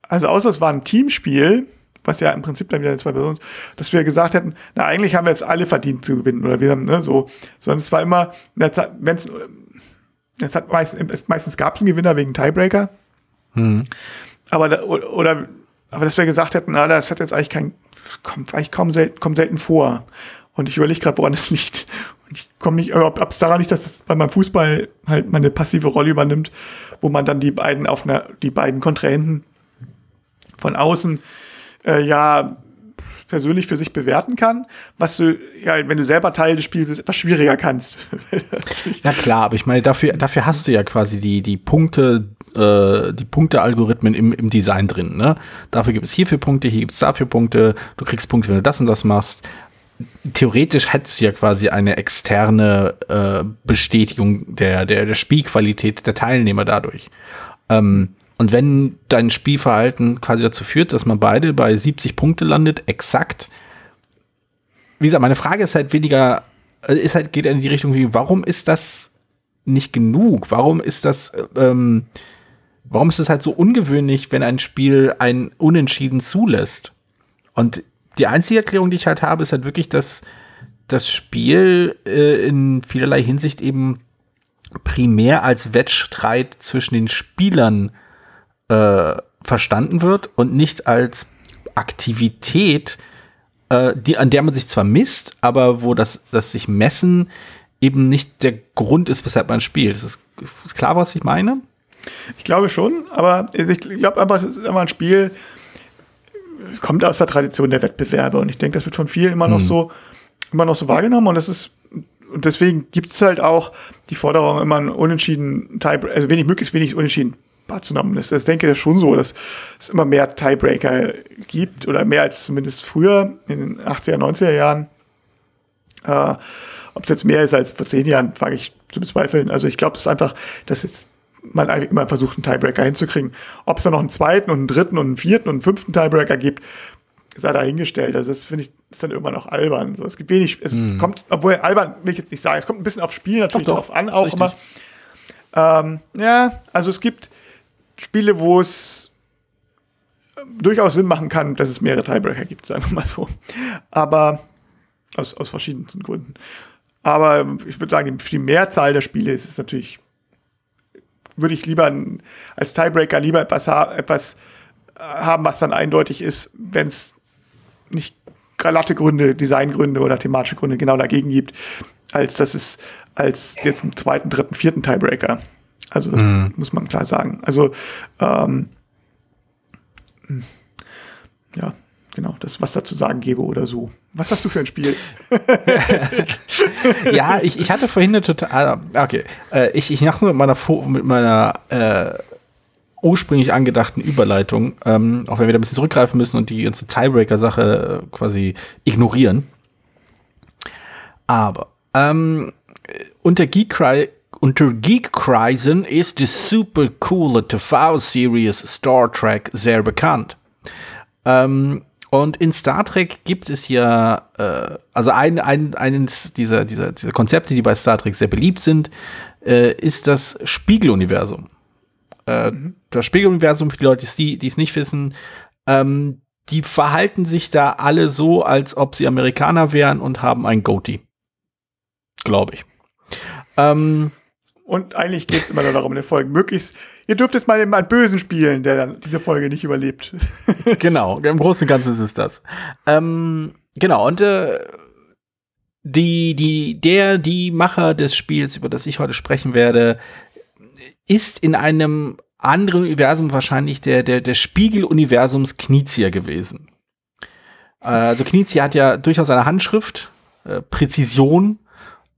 [SPEAKER 3] also außer es war ein Teamspiel, was ja im Prinzip dann wieder zwei Personen, dass wir gesagt hätten, na eigentlich haben wir jetzt alle verdient zu gewinnen oder wir haben ne, so, sondern es war immer, wenn es, es hat meistens, meistens gab es einen Gewinner wegen Tiebreaker, hm. aber oder aber dass wir gesagt hätten, na das hat jetzt eigentlich kein, kommt eigentlich kaum selten, kommt selten vor und ich überlege gerade, woran es liegt. Und ich komme nicht, ob es daran nicht, dass es bei meinem Fußball halt meine passive Rolle übernimmt, wo man dann die beiden auf einer, die beiden Kontrahenten von außen äh, ja persönlich für sich bewerten kann, was du, ja, wenn du selber Teil des Spiels etwas schwieriger kannst.
[SPEAKER 2] ja klar, aber ich meine, dafür, dafür hast du ja quasi die, die Punkte, äh, die Punkte-Algorithmen im, im Design drin. Ne? Dafür gibt es hierfür Punkte, hier gibt es dafür Punkte, du kriegst Punkte, wenn du das und das machst theoretisch hättest du ja quasi eine externe äh, Bestätigung der, der, der Spielqualität der Teilnehmer dadurch. Ähm, und wenn dein Spielverhalten quasi dazu führt, dass man beide bei 70 Punkte landet, exakt. Wie gesagt, meine Frage ist halt weniger, äh, ist halt, geht in die Richtung wie, warum ist das nicht genug? Warum ist das, ähm, warum ist es halt so ungewöhnlich, wenn ein Spiel ein Unentschieden zulässt? Und die einzige Erklärung, die ich halt habe, ist halt wirklich, dass das Spiel äh, in vielerlei Hinsicht eben primär als Wettstreit zwischen den Spielern äh, verstanden wird und nicht als Aktivität, äh, die, an der man sich zwar misst, aber wo das, das sich messen eben nicht der Grund ist, weshalb man spielt. Ist, ist klar, was ich meine?
[SPEAKER 3] Ich glaube schon, aber ich glaube einfach, es ist immer ein Spiel, kommt aus der Tradition der Wettbewerbe und ich denke, das wird von vielen immer noch mhm. so immer noch so wahrgenommen und das ist und deswegen gibt es halt auch die Forderung, immer ein Unentschieden, also wenig, möglichst wenig Unentschieden wahrzunehmen. Das, das denke ich schon so, dass es immer mehr Tiebreaker gibt oder mehr als zumindest früher in den 80er, 90er Jahren. Äh, Ob es jetzt mehr ist als vor zehn Jahren, wage ich zu bezweifeln. Also ich glaube, es ist einfach, dass es man eigentlich immer versucht, einen Tiebreaker hinzukriegen. Ob es dann noch einen zweiten und einen dritten und einen vierten und einen fünften Tiebreaker gibt, sei dahingestellt. Also das finde ich ist dann immer noch albern. So, es gibt wenig, es mm. kommt, obwohl albern will ich jetzt nicht sagen, es kommt ein bisschen aufs Spiel natürlich doch, drauf an, auch immer. Ähm, ja, also es gibt Spiele, wo es durchaus Sinn machen kann, dass es mehrere Tiebreaker gibt, sagen wir mal so. Aber aus, aus verschiedensten Gründen. Aber ich würde sagen, für die Mehrzahl der Spiele ist es natürlich, würde ich lieber als Tiebreaker lieber etwas, etwas äh, haben, was dann eindeutig ist, wenn es nicht glatte Gründe, Designgründe oder thematische Gründe genau dagegen gibt, als dass es als jetzt einen zweiten, dritten, vierten Tiebreaker. Also das mhm. muss man klar sagen. Also ähm, ja, genau, das was dazu sagen gebe oder so. Was hast du für ein Spiel?
[SPEAKER 2] ja, ich, ich hatte vorhin eine total. Ah, okay, äh, ich, ich nach mit meiner, mit meiner äh, ursprünglich angedachten Überleitung, ähm, auch wenn wir da ein bisschen zurückgreifen müssen und die ganze Tiebreaker-Sache äh, quasi ignorieren. Aber ähm, unter Geekcry unter Geekkreisen ist die super coole TV-Series Star Trek sehr bekannt. Ähm, und in Star Trek gibt es ja, äh, also ein, ein, eines dieser, dieser, dieser Konzepte, die bei Star Trek sehr beliebt sind, äh, ist das Spiegeluniversum. Äh, mhm. Das Spiegeluniversum, für die Leute, die es nicht wissen, ähm, die verhalten sich da alle so, als ob sie Amerikaner wären und haben ein Goatee. Glaube ich. Ähm,
[SPEAKER 3] und eigentlich geht es immer nur darum, in den Folgen möglichst. Ihr dürft jetzt mal einen Bösen spielen, der dann diese Folge nicht überlebt.
[SPEAKER 2] genau, im Großen und Ganzen ist es das. Ähm, genau, und äh, die, die, der, die Macher des Spiels, über das ich heute sprechen werde, ist in einem anderen Universum wahrscheinlich der, der, der Spiegel-Universums Knizia gewesen. Äh, also Knizia hat ja durchaus eine Handschrift, äh, Präzision,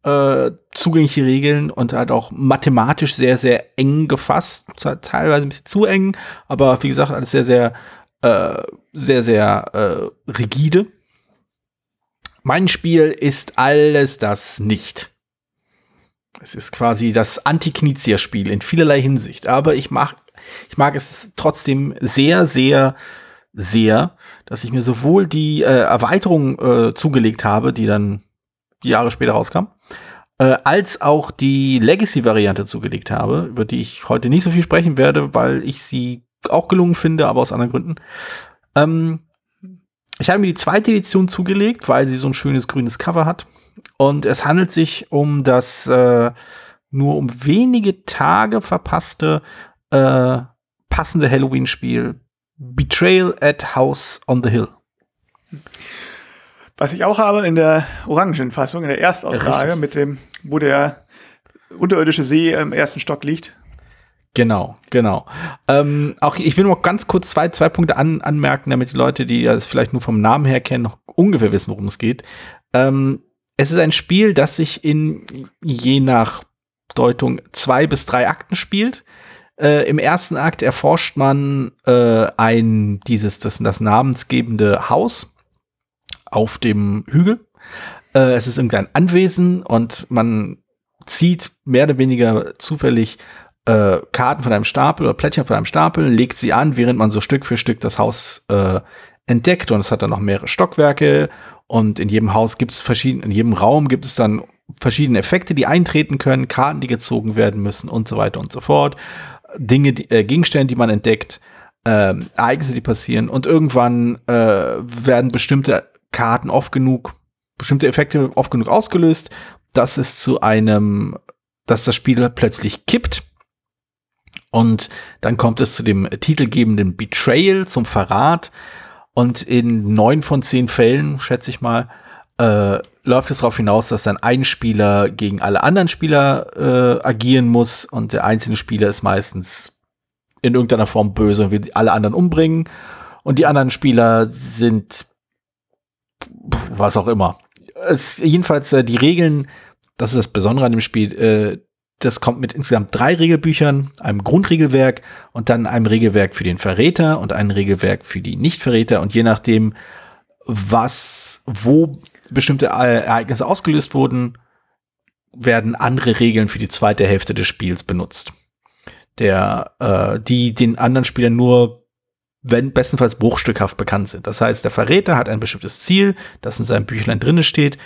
[SPEAKER 2] äh, zugängliche Regeln und halt auch mathematisch sehr, sehr eng gefasst. Teilweise ein bisschen zu eng, aber wie gesagt, alles sehr, sehr, äh, sehr, sehr äh, rigide. Mein Spiel ist alles das nicht. Es ist quasi das Anti-Knizia-Spiel in vielerlei Hinsicht. Aber ich mag, ich mag es trotzdem sehr, sehr, sehr, dass ich mir sowohl die äh, Erweiterung äh, zugelegt habe, die dann Jahre später rauskam, äh, als auch die Legacy-Variante zugelegt habe, über die ich heute nicht so viel sprechen werde, weil ich sie auch gelungen finde, aber aus anderen Gründen. Ähm, ich habe mir die zweite Edition zugelegt, weil sie so ein schönes grünes Cover hat. Und es handelt sich um das äh, nur um wenige Tage verpasste äh, passende Halloween-Spiel Betrayal at House on the Hill.
[SPEAKER 3] Was ich auch habe in der orangen Fassung, in der Erstauslage, mit dem, wo der unterirdische See im ersten Stock liegt.
[SPEAKER 2] Genau, genau. Ähm, auch ich will noch ganz kurz zwei, zwei Punkte an, anmerken, damit die Leute, die das vielleicht nur vom Namen her kennen, noch ungefähr wissen, worum es geht. Ähm, es ist ein Spiel, das sich in je nach Deutung zwei bis drei Akten spielt. Äh, Im ersten Akt erforscht man äh, ein dieses das, das namensgebende Haus auf dem Hügel. Äh, es ist irgendein Anwesen und man zieht mehr oder weniger zufällig äh, Karten von einem Stapel oder Plättchen von einem Stapel, legt sie an, während man so Stück für Stück das Haus äh, entdeckt. Und es hat dann noch mehrere Stockwerke und in jedem Haus gibt es verschiedene, in jedem Raum gibt es dann verschiedene Effekte, die eintreten können, Karten, die gezogen werden müssen und so weiter und so fort. Dinge, die, äh, Gegenstände, die man entdeckt, äh, Ereignisse, die passieren und irgendwann äh, werden bestimmte Karten oft genug, bestimmte Effekte oft genug ausgelöst, dass es zu einem, dass das Spiel plötzlich kippt. Und dann kommt es zu dem titelgebenden Betrayal, zum Verrat. Und in neun von zehn Fällen, schätze ich mal, äh, läuft es darauf hinaus, dass dann ein Spieler gegen alle anderen Spieler äh, agieren muss und der einzelne Spieler ist meistens in irgendeiner Form böse und will alle anderen umbringen. Und die anderen Spieler sind was auch immer. Es, jedenfalls äh, die Regeln, das ist das Besondere an dem Spiel, äh, das kommt mit insgesamt drei Regelbüchern, einem Grundregelwerk und dann einem Regelwerk für den Verräter und einem Regelwerk für die Nichtverräter. Und je nachdem, was, wo bestimmte Ereignisse ausgelöst wurden, werden andere Regeln für die zweite Hälfte des Spiels benutzt. Der, äh, die den anderen Spielern nur wenn bestenfalls bruchstückhaft bekannt sind. Das heißt, der Verräter hat ein bestimmtes Ziel, das in seinem Büchlein drinne steht,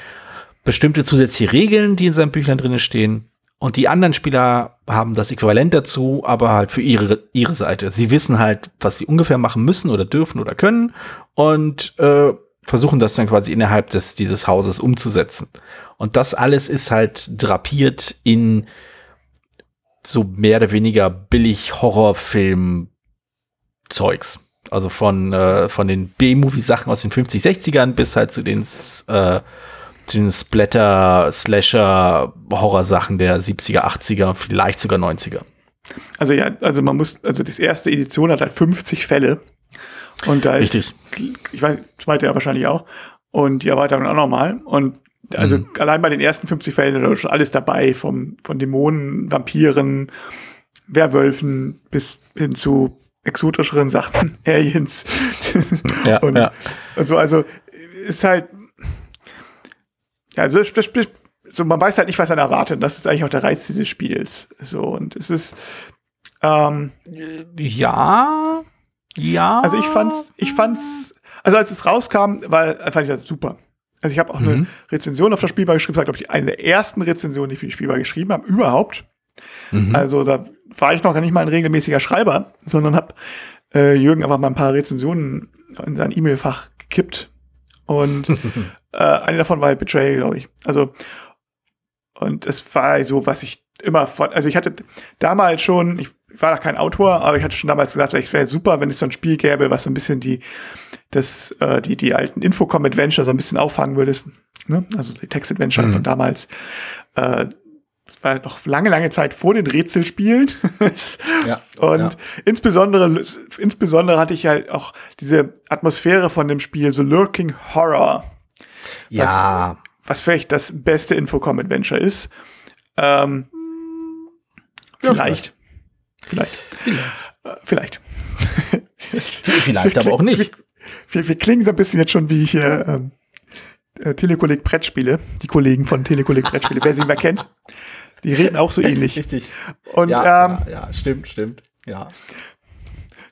[SPEAKER 2] bestimmte zusätzliche Regeln, die in seinem Büchlein drinne stehen. Und die anderen Spieler haben das Äquivalent dazu, aber halt für ihre, ihre Seite. Sie wissen halt, was sie ungefähr machen müssen oder dürfen oder können. Und äh, versuchen das dann quasi innerhalb des, dieses Hauses umzusetzen. Und das alles ist halt drapiert in so mehr oder weniger billig Horrorfilm-Zeugs. Also von, äh, von den B-Movie-Sachen aus den 50, 60ern bis halt zu den, äh, zu den Splatter, Slasher, Horrorsachen der 70er, 80er, vielleicht sogar 90er.
[SPEAKER 3] Also ja, also man muss, also das erste Edition hat halt 50 Fälle. Und da ist,
[SPEAKER 2] Richtig.
[SPEAKER 3] ich weiß, zweite ja wahrscheinlich auch. Und die Erweiterung auch nochmal. Und also
[SPEAKER 2] Mhm.
[SPEAKER 3] allein bei den ersten 50 Fällen ist schon alles dabei, vom, von Dämonen, Vampiren, Werwölfen bis hin zu exotischeren Sachen, Aliens.
[SPEAKER 2] Ja,
[SPEAKER 3] und,
[SPEAKER 2] ja.
[SPEAKER 3] und so, also ist halt, ja, also das, das, so, man weiß halt nicht, was dann erwartet. Das ist eigentlich auch der Reiz dieses Spiels. So, und es ist, ähm,
[SPEAKER 2] Ja, ja.
[SPEAKER 3] also ich fand's, ich fand's, also als es rauskam, war, fand ich das super. Also ich habe auch eine
[SPEAKER 2] Mhm.
[SPEAKER 3] Rezension auf das Spielbar geschrieben, das war, glaube ich, eine der ersten Rezensionen, die ich für die Spielbar geschrieben habe, überhaupt.
[SPEAKER 2] Mhm.
[SPEAKER 3] Also da war ich noch gar nicht mal ein regelmäßiger Schreiber, sondern habe äh, Jürgen einfach mal ein paar Rezensionen in sein E-Mail-Fach gekippt. Und äh, eine davon war halt Betrayal, glaube ich. Also, und es war so, was ich immer von, also ich hatte damals schon, ich war noch kein Autor, aber ich hatte schon damals gesagt, es wäre super, wenn es so ein Spiel gäbe, was so ein bisschen die, das, äh, die, die alten Infocom-Adventure so ein bisschen auffangen würde. Ne? Also die Text-Adventure
[SPEAKER 2] Mhm.
[SPEAKER 3] von damals. Äh, war noch lange, lange Zeit vor den Rätselspielen.
[SPEAKER 2] Ja,
[SPEAKER 3] Und
[SPEAKER 2] ja.
[SPEAKER 3] insbesondere, insbesondere hatte ich halt auch diese Atmosphäre von dem Spiel, so Lurking Horror,
[SPEAKER 2] ja.
[SPEAKER 3] was vielleicht das beste Infocom-Adventure ist. Ähm,
[SPEAKER 2] Ja,
[SPEAKER 3] vielleicht. Vielleicht. Äh, Vielleicht.
[SPEAKER 2] Vielleicht aber auch nicht.
[SPEAKER 3] Wir, wir klingen so ein bisschen jetzt schon wie hier ähm, äh, Telekolleg Brettspiele, die Kollegen von Telekolleg Brettspiele, wer sie mal kennt. Die reden auch so ähnlich.
[SPEAKER 2] Richtig.
[SPEAKER 3] Und
[SPEAKER 2] ja,
[SPEAKER 3] ähm,
[SPEAKER 2] ja, ja, stimmt, stimmt. Ja.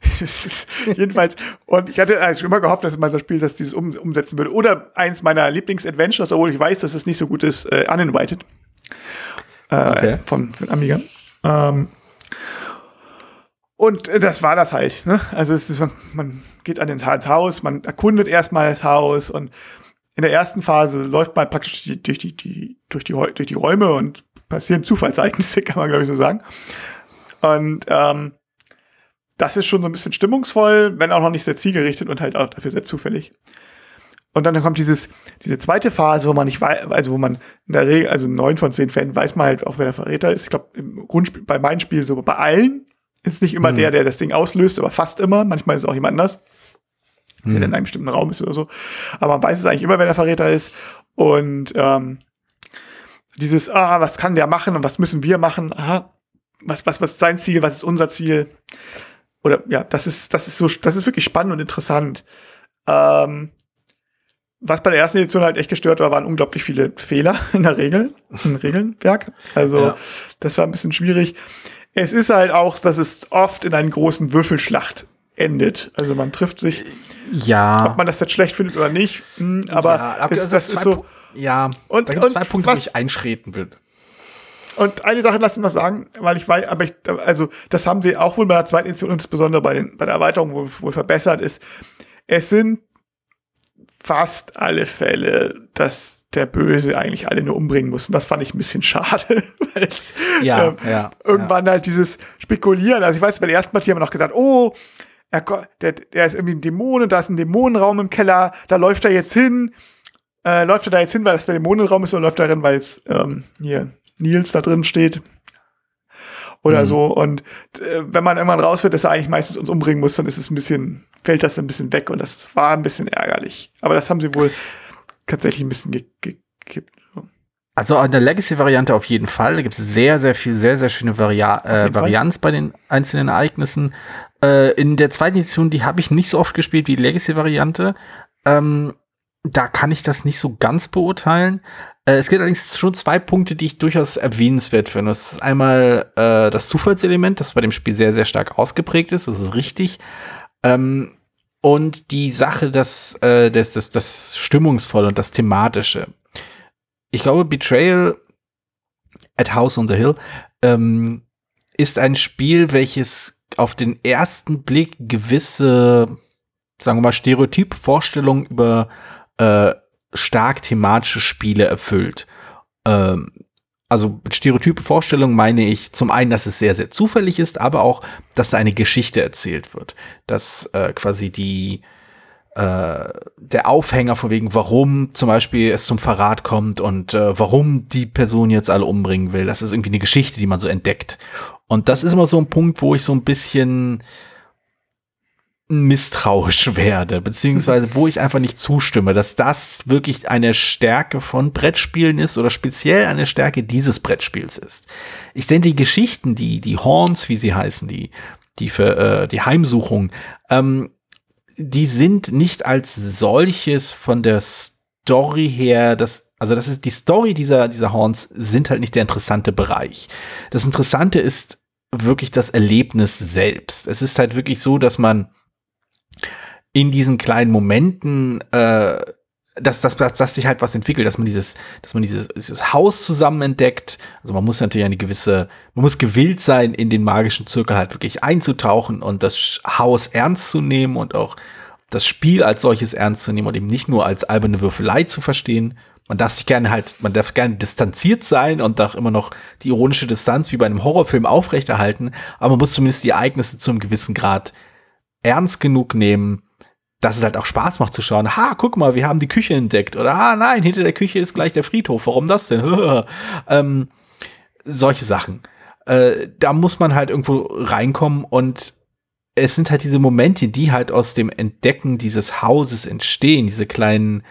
[SPEAKER 3] Jedenfalls, und ich hatte eigentlich immer gehofft, dass mal so ein Spiel, das dieses um, umsetzen würde. Oder eins meiner Lieblings-Adventures, obwohl ich weiß, dass es nicht so gut ist, äh, Uninvited. Äh,
[SPEAKER 2] Okay.
[SPEAKER 3] von, von Amiga. Ähm, und äh, das war das halt. Ne? Also es ist, man geht an den, ins Haus, man erkundet erstmal das Haus und in der ersten Phase läuft man praktisch durch, die, die, durch, die, durch die Räume und passieren Zufallsereignisse, kann man glaube ich so sagen. Und ähm, das ist schon so ein bisschen stimmungsvoll, wenn auch noch nicht sehr zielgerichtet und halt auch dafür sehr zufällig. Und dann kommt dieses, diese zweite Phase, wo man nicht weiß, also wo man in der Regel, also neun von zehn Fällen weiß man halt auch, wer der Verräter ist. Ich glaube, im Grundspiel, bei meinen Spielen, so bei allen, ist es nicht immer
[SPEAKER 2] Mhm.
[SPEAKER 3] der, der das Ding auslöst, aber fast immer. Manchmal ist es auch jemand anders, der
[SPEAKER 2] Mhm.
[SPEAKER 3] in einem bestimmten Raum ist oder so. Aber man weiß es eigentlich immer, wer der Verräter ist. Und ähm, dieses, ah, was kann der machen und was müssen wir machen? Aha, was, was, was ist sein Ziel, was ist unser Ziel? Oder ja, das ist, das ist so, das ist wirklich spannend und interessant. Ähm, was bei der ersten Edition halt echt gestört war, waren unglaublich viele Fehler in der Regel, im Regelwerk. Also
[SPEAKER 2] Ja.
[SPEAKER 3] das war ein bisschen schwierig. Es ist halt auch, dass es oft in einer großen Würfelschlacht endet. Also man trifft sich,
[SPEAKER 2] Ja.
[SPEAKER 3] ob man das jetzt schlecht findet oder nicht. hm, Aber
[SPEAKER 2] ja,
[SPEAKER 3] es,
[SPEAKER 2] gibt's
[SPEAKER 3] das
[SPEAKER 2] zwei
[SPEAKER 3] ist so.
[SPEAKER 2] Ja,
[SPEAKER 3] Und-
[SPEAKER 2] da gibt es zwei Punkte, wo
[SPEAKER 3] was-
[SPEAKER 2] ich einschreten will.
[SPEAKER 3] Und eine Sache lass mich noch sagen, weil ich weiß, aber ich, also das haben sie auch wohl bei der zweiten Edition und insbesondere bei, den, bei der Erweiterung wohl, wohl verbessert ist. Es sind fast alle Fälle, dass der Böse eigentlich alle nur umbringen muss. Und das fand ich ein bisschen schade, weil es
[SPEAKER 2] Ja,
[SPEAKER 3] ähm,
[SPEAKER 2] ja,
[SPEAKER 3] irgendwann halt dieses Spekulieren. Also ich weiß, bei der ersten Partie haben wir noch gedacht, oh, er, der, der ist irgendwie ein Dämon und da ist ein Dämonenraum im Keller, da läuft er jetzt hin. Äh, läuft er da jetzt hin, weil das der Dämonenraum ist, oder läuft er drin, weil es ähm, hier Nils da drin steht? Oder
[SPEAKER 2] Mhm.
[SPEAKER 3] so. Und äh, wenn man irgendwann rausfindet, dass er eigentlich meistens uns umbringen muss, dann ist es ein bisschen, fällt das ein bisschen weg und das war ein bisschen ärgerlich. Aber das haben sie wohl tatsächlich ein bisschen ge- ge- gekippt. So.
[SPEAKER 2] Also an der Legacy-Variante auf jeden Fall. Da gibt es sehr, sehr viel, sehr, sehr schöne
[SPEAKER 3] jeden
[SPEAKER 2] äh,
[SPEAKER 3] Fall.
[SPEAKER 2] Varianz bei den einzelnen Ereignissen. Äh, in der zweiten Edition, die habe ich nicht so oft gespielt wie die Legacy-Variante. Ähm, da kann ich das nicht so ganz beurteilen. Äh, es gibt allerdings schon zwei Punkte, die ich durchaus erwähnenswert finde. Das ist einmal äh, das Zufallselement, das bei dem Spiel sehr, sehr stark ausgeprägt ist. Das ist richtig. Ähm, und die Sache, das, äh, das, das, das Stimmungsvolle und das Thematische. Ich glaube, Betrayal at House on the Hill ähm, ist ein Spiel, welches auf den ersten Blick gewisse, sagen wir mal, Stereotypvorstellungen über äh, stark thematische Spiele erfüllt. Ähm, also mit stereotype Vorstellungen meine ich zum einen, dass es sehr, sehr zufällig ist, aber auch, dass da eine Geschichte erzählt wird. Dass äh, quasi die äh, der Aufhänger von wegen, warum zum Beispiel es zum Verrat kommt und äh, warum die Person jetzt alle umbringen will. Das ist irgendwie eine Geschichte, die man so entdeckt. Und das ist immer so ein Punkt, wo ich so ein bisschen misstrauisch werde, beziehungsweise wo ich einfach nicht zustimme, dass das wirklich eine Stärke von Brettspielen ist oder speziell eine Stärke dieses Brettspiels ist. Ich denke, die Geschichten, die, die Horns, wie sie heißen, die, die für äh, die Heimsuchung, ähm, die sind nicht als solches von der Story her, das, also das ist die Story dieser, dieser Horns sind halt nicht der interessante Bereich. Das Interessante ist wirklich das Erlebnis selbst. Es ist halt wirklich so, dass man in diesen kleinen Momenten, äh, dass, dass, dass, dass sich halt was entwickelt, dass man dieses, dass man dieses, dieses Haus zusammen entdeckt. Also man muss natürlich eine gewisse, man muss gewillt sein, in den magischen Zirkel halt wirklich einzutauchen und das Haus ernst zu nehmen und auch das Spiel als solches ernst zu nehmen und eben nicht nur als alberne Würfelei zu verstehen. Man darf sich gerne halt, man darf gerne distanziert sein und auch immer noch die ironische Distanz wie bei einem Horrorfilm aufrechterhalten, aber man muss zumindest die Ereignisse zu einem gewissen Grad ernst genug nehmen, dass es halt auch Spaß macht zu schauen. Ha, guck mal, wir haben die Küche entdeckt. Oder ah, nein, hinter der Küche ist gleich der Friedhof. Warum das denn? ähm, solche Sachen. Äh, da muss man halt irgendwo reinkommen und es sind halt diese Momente, die halt aus dem Entdecken dieses Hauses entstehen, diese kleinen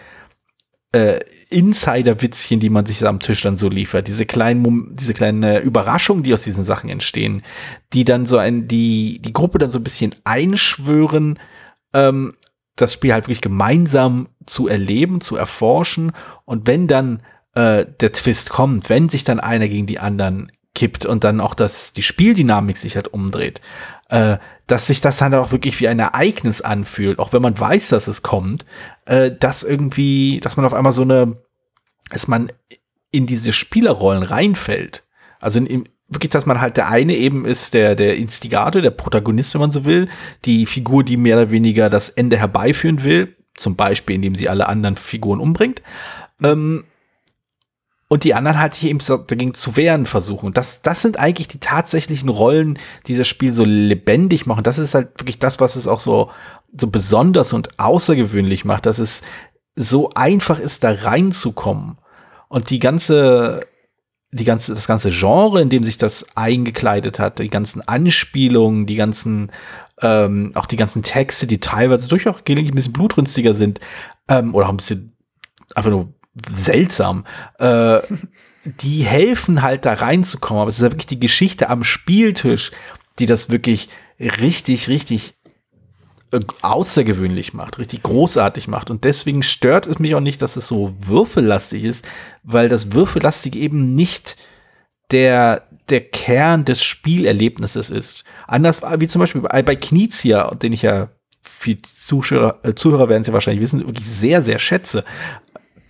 [SPEAKER 2] äh, Insider-Witzchen, die man sich am Tisch dann so liefert, diese kleinen, diese kleinen Überraschungen, die aus diesen Sachen entstehen, die dann so ein, die, die Gruppe dann so ein bisschen einschwören, ähm, das Spiel halt wirklich gemeinsam zu erleben, zu erforschen. Und wenn dann äh, der Twist kommt, wenn sich dann einer gegen die anderen kippt und dann auch das, die Spieldynamik sich halt umdreht, äh, dass sich das dann auch wirklich wie ein Ereignis anfühlt, auch wenn man weiß, dass es kommt, äh, dass irgendwie, dass man auf einmal so eine, dass man in diese Spielerrollen reinfällt. Also in, wirklich, dass man halt der eine eben ist der, der Instigator, der Protagonist, wenn man so will, die Figur, die mehr oder weniger das Ende herbeiführen will, zum Beispiel, indem sie alle anderen Figuren umbringt. Ähm, und die anderen halt hier eben dagegen zu wehren versuchen. Das, das sind eigentlich die tatsächlichen Rollen, die das Spiel so lebendig machen. Das ist halt wirklich das, was es auch so, so besonders und außergewöhnlich macht, dass es so einfach ist, da reinzukommen. Und die ganze, die ganze, das ganze Genre, in dem sich das eingekleidet hat, die ganzen Anspielungen, die ganzen, ähm, auch die ganzen Texte, die teilweise durchaus gelegentlich ein bisschen blutrünstiger sind, ähm, oder auch ein bisschen einfach nur seltsam, äh, die helfen halt da reinzukommen. Aber es ist ja wirklich die Geschichte am Spieltisch, die das wirklich richtig, richtig außergewöhnlich macht, richtig großartig macht. Und deswegen stört es mich auch nicht, dass es so würfellastig ist, weil das Würfellastige eben nicht der, der Kern des Spielerlebnisses ist. Anders wie zum Beispiel bei, bei Knizia, den ich ja viele Zuschauer, äh, Zuhörer werden ja wahrscheinlich wissen, wirklich sehr, sehr schätze.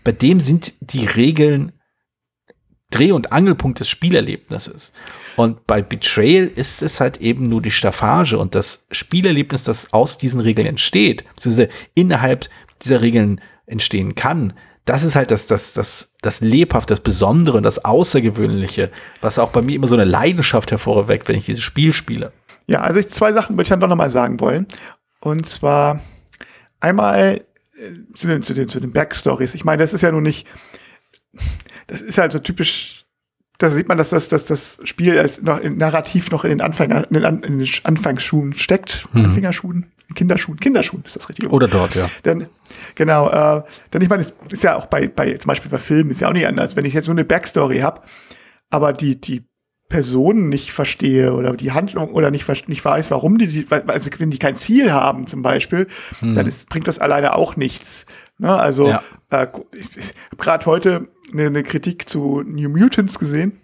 [SPEAKER 2] Bei dem sind die Regeln Dreh- und Angelpunkt des Spielerlebnisses. Und bei Betrayal ist es halt eben nur die Staffage und das Spielerlebnis, das aus diesen Regeln entsteht, beziehungsweise innerhalb dieser Regeln entstehen kann. Das ist halt das, das, das, das Lebhaft, das Besondere und das Außergewöhnliche, was auch bei mir immer so eine Leidenschaft hervorweckt, wenn ich dieses Spiel spiele.
[SPEAKER 3] Ja, also ich, zwei Sachen würde ich dann doch nochmal sagen wollen. Und zwar einmal äh, zu den, zu den, zu den Backstories. Ich meine, das ist ja nun nicht, das ist halt so typisch da sieht man, dass das, dass das Spiel als noch narrativ noch in den, Anfänger, in den, in den Anfangsschuhen steckt. Mhm. Anfängerschuhen, Kinderschuhen, Kinderschuhen ist das richtig.
[SPEAKER 2] Oder dort, ja.
[SPEAKER 3] Denn, genau, äh, denn ich meine, es ist ja auch bei, bei, zum Beispiel bei Filmen ist ja auch nicht anders. Wenn ich jetzt so eine Backstory habe, aber die, die Personen nicht verstehe oder die Handlung oder nicht, nicht weiß, warum die, also wenn die kein Ziel haben zum Beispiel, hm. dann ist, bringt das alleine auch nichts. Ne? Also ja. äh, ich, ich habe gerade heute eine, eine, Kritik zu New Mutants gesehen,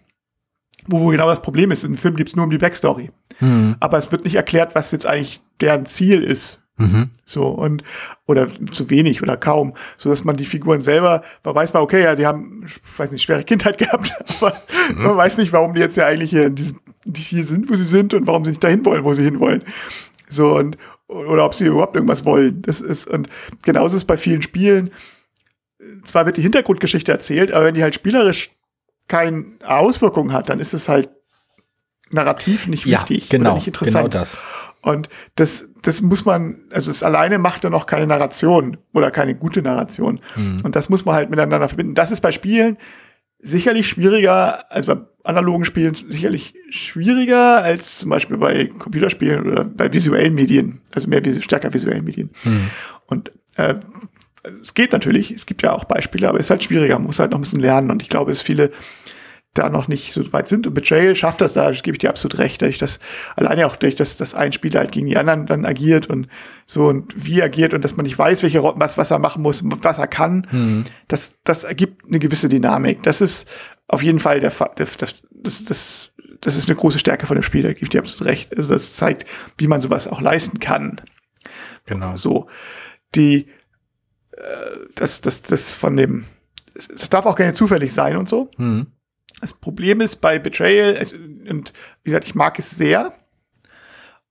[SPEAKER 3] wo, wo genau das Problem ist. Im Film gibt es nur um die Backstory. Hm. Aber es wird nicht erklärt, was jetzt eigentlich deren Ziel ist. Mhm. So und oder zu wenig oder kaum, so dass man die Figuren selber, man weiß mal, okay, ja, die haben, ich weiß nicht, schwere Kindheit gehabt, aber mhm. man weiß nicht, warum die jetzt ja eigentlich hier, in diesem, die hier sind, wo sie sind und warum sie nicht dahin wollen, wo sie hinwollen. So und oder ob sie überhaupt irgendwas wollen. Das ist und genauso ist bei vielen Spielen. zwar wird die Hintergrundgeschichte erzählt, aber wenn die halt spielerisch keine Auswirkungen hat, dann ist es halt narrativ nicht
[SPEAKER 2] Ja,
[SPEAKER 3] wichtig
[SPEAKER 2] genau,
[SPEAKER 3] oder nicht interessant.
[SPEAKER 2] genau das.
[SPEAKER 3] Und das, das muss man, also es alleine macht dann auch keine Narration oder keine gute Narration.
[SPEAKER 2] Mhm.
[SPEAKER 3] Und das muss man halt miteinander verbinden. Das ist bei Spielen sicherlich schwieriger, also bei analogen Spielen sicherlich schwieriger als zum Beispiel bei Computerspielen oder bei visuellen Medien, also mehr stärker visuellen Medien. Und äh, es geht natürlich, es gibt ja auch Beispiele, aber es ist halt schwieriger, man muss halt noch ein bisschen lernen. Und ich glaube, dass viele da noch nicht so weit sind. Und Betrayal schafft das da, das gebe ich dir absolut recht, dadurch, dass alleine auch durch das, dass ein Spieler halt gegen die anderen dann agiert und so und wie agiert und dass man nicht weiß, welche was, was er machen muss, was er kann, das, das ergibt eine gewisse Dynamik. Das ist auf jeden Fall der Fall. Das, das, das, das, das ist eine große Stärke von dem Spiel, da gebe ich dir absolut recht. Also das zeigt, wie man sowas auch leisten kann.
[SPEAKER 2] Genau.
[SPEAKER 3] So, die, äh, das, das, das von dem, es darf auch gerne zufällig sein und so.
[SPEAKER 2] Mhm.
[SPEAKER 3] Das Problem ist bei Betrayal, und wie gesagt, ich mag es sehr.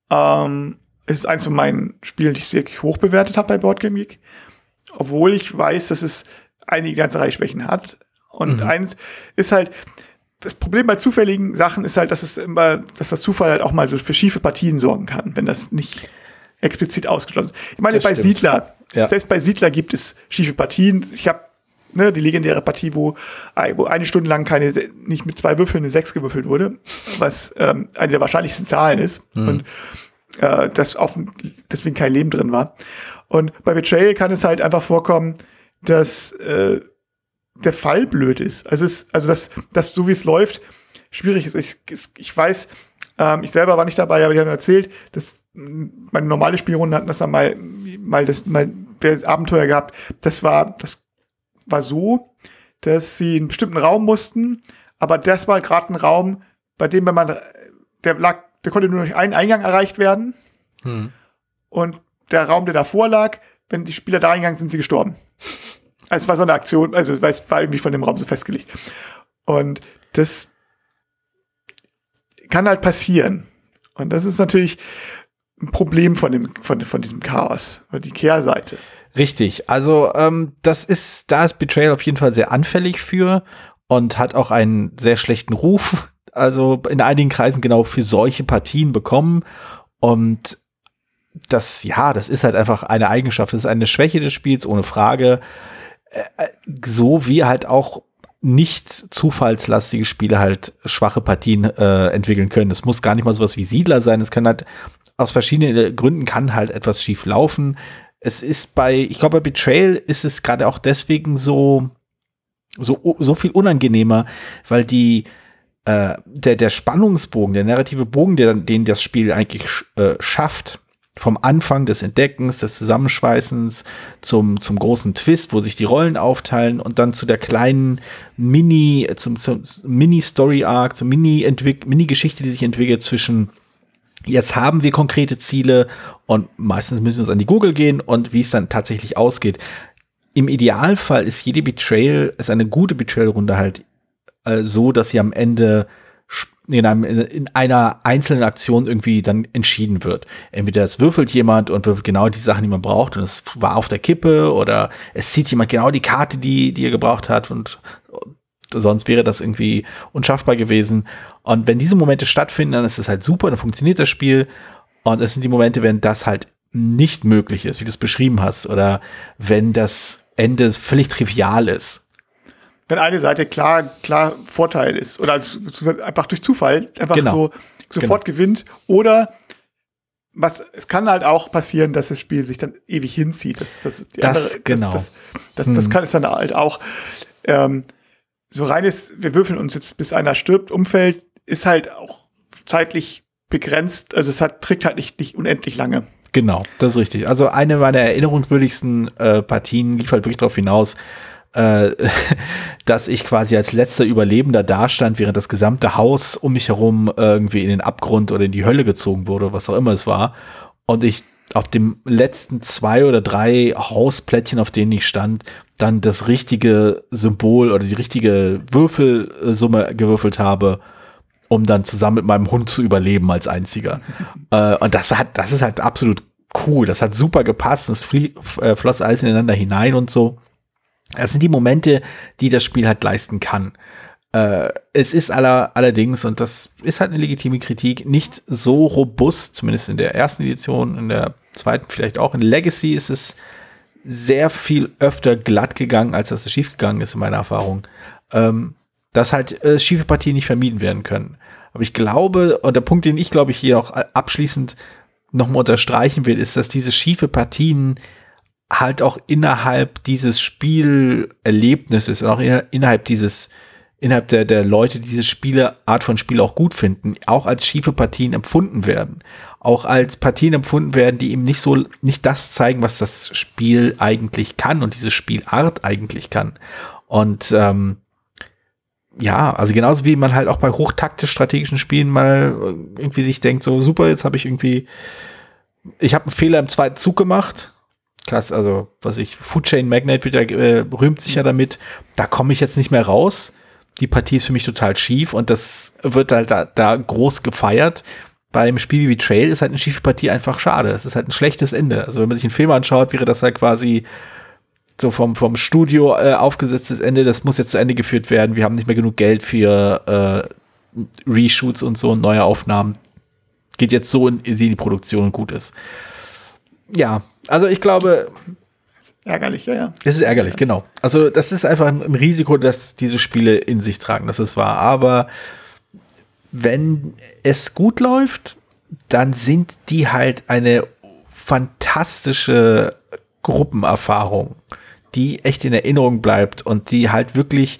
[SPEAKER 3] Ähm, es ist eins von meinen Spielen, die ich sehr hoch bewertet habe bei Boardgame Geek. Obwohl ich weiß, dass es einige ganze Reihe Schwächen hat. Und eins ist halt, das Problem bei zufälligen Sachen ist halt, dass es immer, dass das Zufall halt auch mal so für schiefe Partien sorgen kann, wenn das nicht explizit ausgeschlossen ist. Ich meine,
[SPEAKER 2] Das
[SPEAKER 3] bei
[SPEAKER 2] stimmt.
[SPEAKER 3] Siedler,
[SPEAKER 2] Ja.
[SPEAKER 3] selbst bei Siedler gibt es schiefe Partien. Ich habe ne, die legendäre Partie, wo, ein- wo eine Stunde lang keine, nicht mit zwei Würfeln eine Sechs gewürfelt wurde, was ähm, eine der wahrscheinlichsten Zahlen ist. Und äh, das auf, deswegen kein Leben drin war. Und bei Betrayal kann es halt einfach vorkommen, dass äh, der Fall blöd ist. Also, es, also dass, dass so wie es läuft, schwierig ist. Ich, ich weiß, ähm, ich selber war nicht dabei, aber die haben erzählt, dass meine normale Spielrunde hatten das dann mal, mal das, mal das Abenteuer gehabt. Das war, das war so, dass sie in einen bestimmten Raum mussten, aber das war gerade ein Raum, bei dem, wenn man, der lag, der konnte nur durch einen Eingang erreicht werden. Und der Raum, der davor lag, wenn die Spieler da reingegangen sind, sind sie gestorben. Also es war so eine Aktion, also es war irgendwie von dem Raum so festgelegt. Und das kann halt passieren. Und das ist natürlich ein Problem von, dem, von, von diesem Chaos, die Kehrseite.
[SPEAKER 2] Richtig. Also ähm, das ist, da ist Betrayal auf jeden Fall sehr anfällig für und hat auch einen sehr schlechten Ruf. Also in einigen Kreisen genau für solche Partien bekommen. Und das, ja, das ist halt einfach eine Eigenschaft. Das ist eine Schwäche des Spiels, ohne Frage. Äh, so wie halt auch nicht zufallslastige Spiele halt schwache Partien äh, entwickeln können. Das muss gar nicht mal sowas wie Siedler sein. Es kann halt aus verschiedenen Gründen kann halt etwas schief laufen. Es ist bei, ich glaube, bei Betrayal ist es gerade auch deswegen so, so, so viel unangenehmer, weil die, äh, der, der Spannungsbogen, der narrative Bogen, der, den das Spiel eigentlich äh, schafft, vom Anfang des Entdeckens, des Zusammenschweißens zum, zum großen Twist, wo sich die Rollen aufteilen und dann zu der kleinen Mini, zum, zum Mini-Story-Arc, zur Mini-Geschichte, die sich entwickelt zwischen jetzt haben wir konkrete Ziele und meistens müssen wir uns an die Google gehen und wie es dann tatsächlich ausgeht. Im Idealfall ist jede Betrayal, ist eine gute Betrayal-Runde halt äh, so, dass sie am Ende in, einem, in, in einer einzelnen Aktion irgendwie dann entschieden wird. Entweder es würfelt jemand und würfelt genau die Sachen, die man braucht und es war auf der Kippe oder es zieht jemand genau die Karte, die, die er gebraucht hat und sonst wäre das irgendwie unschaffbar gewesen. Und wenn diese Momente stattfinden, dann ist es halt super, dann funktioniert das Spiel. Und es sind die Momente, wenn das halt nicht möglich ist, wie du es beschrieben hast, oder wenn das Ende völlig trivial ist.
[SPEAKER 3] Wenn eine Seite klar, klar Vorteil ist oder als, einfach durch Zufall einfach
[SPEAKER 2] Genau.
[SPEAKER 3] so sofort gewinnt oder was, es kann halt auch passieren, dass das Spiel sich dann ewig hinzieht. Das, das,
[SPEAKER 2] Das, genau.
[SPEAKER 3] Das, das, das, das kann es dann halt auch. Ähm, so reines, wir würfeln uns jetzt, bis einer stirbt, Umfeld ist halt auch zeitlich begrenzt. Also es hat, trägt halt nicht, nicht unendlich lange.
[SPEAKER 2] Genau, das ist richtig. Also eine meiner erinnerungswürdigsten äh, Partien lief halt wirklich darauf hinaus, äh, dass ich quasi als letzter Überlebender dastand, während das gesamte Haus um mich herum irgendwie in den Abgrund oder in die Hölle gezogen wurde, was auch immer es war. Und ich auf dem letzten zwei oder drei Hausplättchen, auf denen ich stand, dann das richtige Symbol oder die richtige Würfelsumme gewürfelt habe, um dann zusammen mit meinem Hund zu überleben als einziger. äh, und das hat, das ist halt absolut cool. Das hat super gepasst. Das flie- äh, floss alles ineinander hinein und so. Das sind die Momente, die das Spiel halt leisten kann. Äh, es ist aller, allerdings, und das ist halt eine legitime Kritik, nicht so robust, zumindest in der ersten Edition, in der zweiten vielleicht auch. In Legacy ist es sehr viel öfter glatt gegangen, als dass es schief gegangen ist, in meiner Erfahrung. Ähm, dass halt äh, schiefe Partien nicht vermieden werden können. Aber ich glaube, und der Punkt, den ich glaube ich hier auch abschließend nochmal unterstreichen will, ist, dass diese schiefe Partien halt auch innerhalb dieses Spielerlebnisses und auch innerhalb dieses innerhalb der, der Leute, die diese Spiele, Art von Spiel auch gut finden, auch als schiefe Partien empfunden werden. Auch als Partien empfunden werden, die eben nicht so, nicht das zeigen, was das Spiel eigentlich kann und diese Spielart eigentlich kann. Und ähm, ja, also genauso wie man halt auch bei hochtaktisch strategischen Spielen mal irgendwie sich denkt, so super, jetzt habe ich irgendwie, ich habe einen Fehler im zweiten Zug gemacht. Krass, also was ich, Food Chain Magnate wieder äh, rühmt sich ja damit, da komme ich jetzt nicht mehr raus die Partie ist für mich total schief und das wird halt da, da groß gefeiert. Beim Spiel wie Betrayal ist halt eine schiefe Partie einfach schade. Das ist halt ein schlechtes Ende. Also wenn man sich einen Film anschaut, wäre das halt quasi so vom, vom Studio äh, aufgesetztes Ende. Das muss jetzt zu Ende geführt werden. Wir haben nicht mehr genug Geld für äh, Reshoots und so und neue Aufnahmen. Geht jetzt so in, in die Produktion und gut ist. Ja, also ich glaube,
[SPEAKER 3] Ärgerlich, ja, ja.
[SPEAKER 2] Es ist ärgerlich, genau. Also das ist einfach ein Risiko, dass diese Spiele in sich tragen, das ist wahr. Aber wenn es gut läuft, dann sind die halt eine fantastische Gruppenerfahrung, die echt in Erinnerung bleibt und die halt wirklich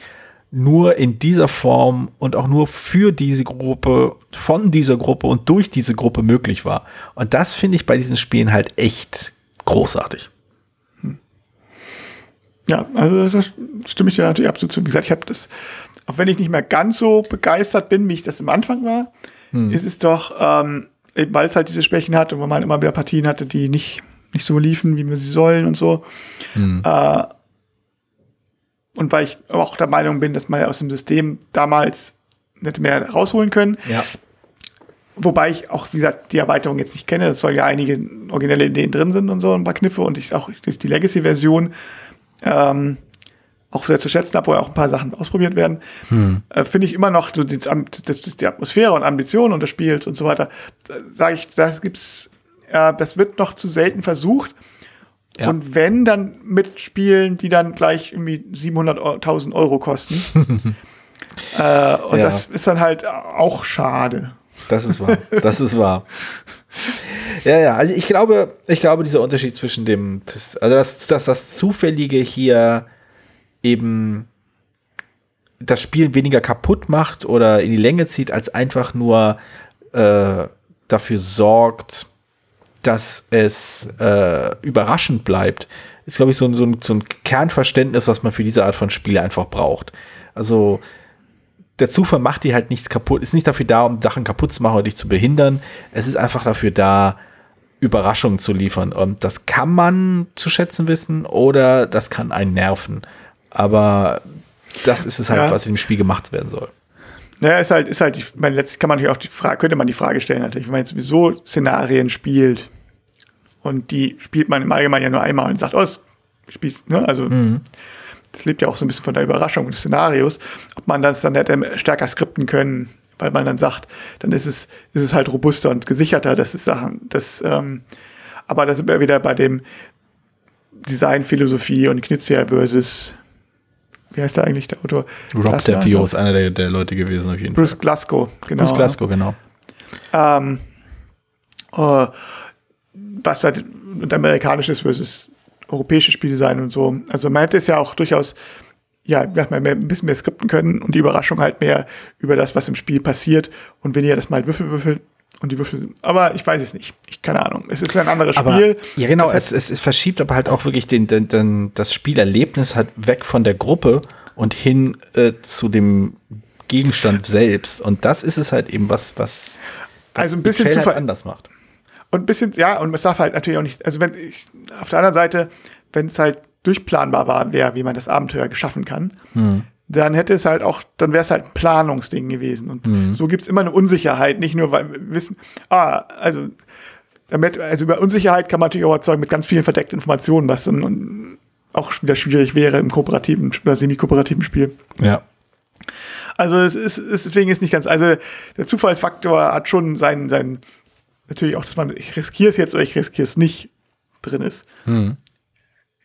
[SPEAKER 2] nur in dieser Form und auch nur für diese Gruppe, von dieser Gruppe und durch diese Gruppe möglich war. Und das finde ich bei diesen Spielen halt echt großartig.
[SPEAKER 3] Ja, also das stimme ich dir natürlich absolut zu. Wie gesagt, ich habe das, auch wenn ich nicht mehr ganz so begeistert bin, wie ich das am Anfang war, hm. ist es doch, ähm, weil es halt diese Schwächen hat und weil man immer wieder Partien hatte, die nicht, nicht so liefen, wie wir sie sollen und so. Hm. Äh, und weil ich auch der Meinung bin, dass man aus dem System damals nicht mehr rausholen können.
[SPEAKER 2] Ja.
[SPEAKER 3] Wobei ich auch, wie gesagt, die Erweiterung jetzt nicht kenne. Es soll ja einige originelle Ideen drin sind und so, ein paar Kniffe und ich auch durch die Legacy-Version ähm, auch sehr zu schätzen habe, wo ja auch ein paar Sachen ausprobiert werden, hm. äh, finde ich immer noch so die, die, Atmosphäre und Ambitionen und des Spiels und so weiter, sage ich, das gibt's, äh, das wird noch zu selten versucht. Ja. Und wenn, dann mit Spielen, die dann gleich irgendwie 700.000 Euro kosten. äh, und ja. das ist dann halt auch schade.
[SPEAKER 2] Das ist wahr. Das ist wahr. Ja, ja, also ich glaube, ich glaube, dieser Unterschied zwischen dem, also dass, dass das Zufällige hier eben das Spiel weniger kaputt macht oder in die Länge zieht, als einfach nur äh, dafür sorgt, dass es äh, überraschend bleibt, ist, glaube ich, so, so, so ein Kernverständnis, was man für diese Art von Spiele einfach braucht. Also der Zufall macht dir halt nichts kaputt, ist nicht dafür da, um Sachen kaputt zu machen oder dich zu behindern. Es ist einfach dafür da, Überraschungen zu liefern. Und das kann man zu schätzen wissen oder das kann einen nerven. Aber das ist es halt, ja. was in dem Spiel gemacht werden soll.
[SPEAKER 3] Ja, ist halt, ist halt, ich meine, letztlich kann man natürlich auch die Frage, könnte man die Frage stellen, natürlich, wenn man jetzt sowieso Szenarien spielt und die spielt man im Allgemeinen ja nur einmal und sagt, oh, das spielst, ne, also, mhm das lebt ja auch so ein bisschen von der Überraschung des Szenarios, ob man das dann hätte stärker skripten können, weil man dann sagt, dann ist es, ist es halt robuster und gesicherter, das ist Sachen, das, ähm, aber da sind wir wieder bei dem Designphilosophie und Knizia versus wie heißt der eigentlich, der Autor?
[SPEAKER 2] Rob Devio ist einer der, der Leute gewesen auf jeden
[SPEAKER 3] Bruce Fall. Bruce Glasgow,
[SPEAKER 2] genau. Bruce Glasgow, genau.
[SPEAKER 3] Ähm, uh, was halt amerikanisches versus europäische Spiele sein und so. Also man hätte es ja auch durchaus, ja, ein bisschen mehr skripten können und die Überraschung halt mehr über das, was im Spiel passiert und weniger das mal Würfel würfeln und die Würfel. Aber ich weiß es nicht. Ich, keine Ahnung. Es ist ein anderes aber, Spiel.
[SPEAKER 2] Ja, genau. Es, es, es, verschiebt aber halt auch wirklich den, den, den, das Spielerlebnis halt weg von der Gruppe und hin äh, zu dem Gegenstand selbst. Und das ist es halt eben, was, was,
[SPEAKER 3] was also ein bisschen zu
[SPEAKER 2] halt anders macht.
[SPEAKER 3] Und ein bisschen, ja, und es darf halt natürlich auch nicht, also wenn ich, auf der anderen Seite, wenn es halt durchplanbar war, wäre, wie man das Abenteuer geschaffen kann, hm. dann hätte es halt auch, dann wäre es halt ein Planungsding gewesen. Und hm. so gibt es immer eine Unsicherheit, nicht nur, weil wir wissen, ah, also damit, also über Unsicherheit kann man natürlich auch erzeugen mit ganz vielen verdeckten Informationen, was und auch wieder schwierig wäre im kooperativen oder semi-kooperativen Spiel.
[SPEAKER 2] Ja.
[SPEAKER 3] Also es ist, ist deswegen ist nicht ganz, also der Zufallsfaktor hat schon seinen, seinen natürlich auch, dass man, ich riskiere es jetzt oder ich riskiere es nicht drin ist.
[SPEAKER 2] Hm.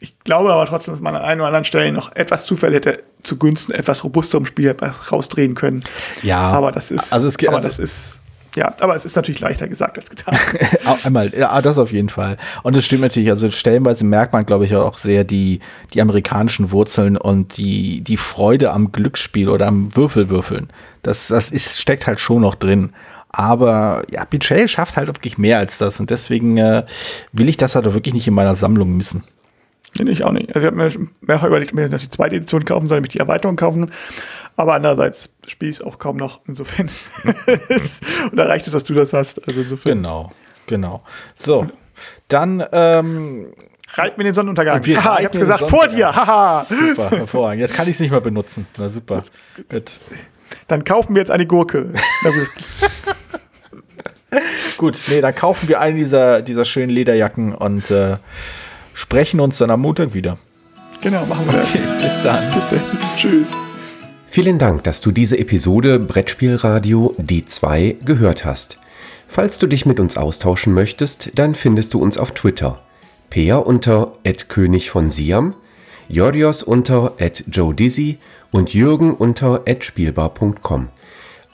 [SPEAKER 3] Ich glaube aber trotzdem, dass man an ein oder anderen Stellen noch etwas Zufall hätte zugunsten etwas robusterem Spiel rausdrehen können.
[SPEAKER 2] Ja.
[SPEAKER 3] Aber das ist,
[SPEAKER 2] Also es
[SPEAKER 3] aber
[SPEAKER 2] also-
[SPEAKER 3] das ist, ja, aber es ist natürlich leichter gesagt als getan.
[SPEAKER 2] Auch Einmal, ja, das auf jeden Fall. Und es stimmt natürlich, also stellenweise merkt man, glaube ich, auch sehr die, die amerikanischen Wurzeln und die, die Freude am Glücksspiel oder am Würfelwürfeln. Das, das ist, steckt halt schon noch drin. Aber ja, Betrayal schafft halt wirklich mehr als das und deswegen äh, will ich das halt auch wirklich nicht in meiner Sammlung missen.
[SPEAKER 3] Nee, ich auch nicht. Also ich habe mir mehrfach überlegt, ob ich mir die zweite Edition kaufen soll, nämlich die Erweiterung kaufen. Aber andererseits spiele ich es auch kaum noch. Insofern. und da reicht es, dass du das hast. Also insofern.
[SPEAKER 2] Genau, genau. So, dann ähm,
[SPEAKER 3] Reit mir den Sonnenuntergang.
[SPEAKER 2] Wir
[SPEAKER 3] Haha, ich hab's gesagt, vor dir. Haha.
[SPEAKER 2] super, hervorragend. Jetzt kann ich es nicht mehr benutzen. Na super. Gut.
[SPEAKER 3] Dann kaufen wir jetzt eine Gurke.
[SPEAKER 2] Gut. Nee, dann kaufen wir eine dieser, dieser schönen Lederjacken und äh, sprechen uns dann am Montag wieder.
[SPEAKER 3] genau, machen wir das.
[SPEAKER 2] Bis dann.
[SPEAKER 3] Bis dann. Tschüss.
[SPEAKER 1] Vielen Dank, dass du diese Episode Brettspielradio D2 gehört hast. Falls du dich mit uns austauschen möchtest, dann findest du uns auf Twitter. Peer unter König von Siam, Jorios unter Joe Dizzy und Jürgen unter spielbar.com.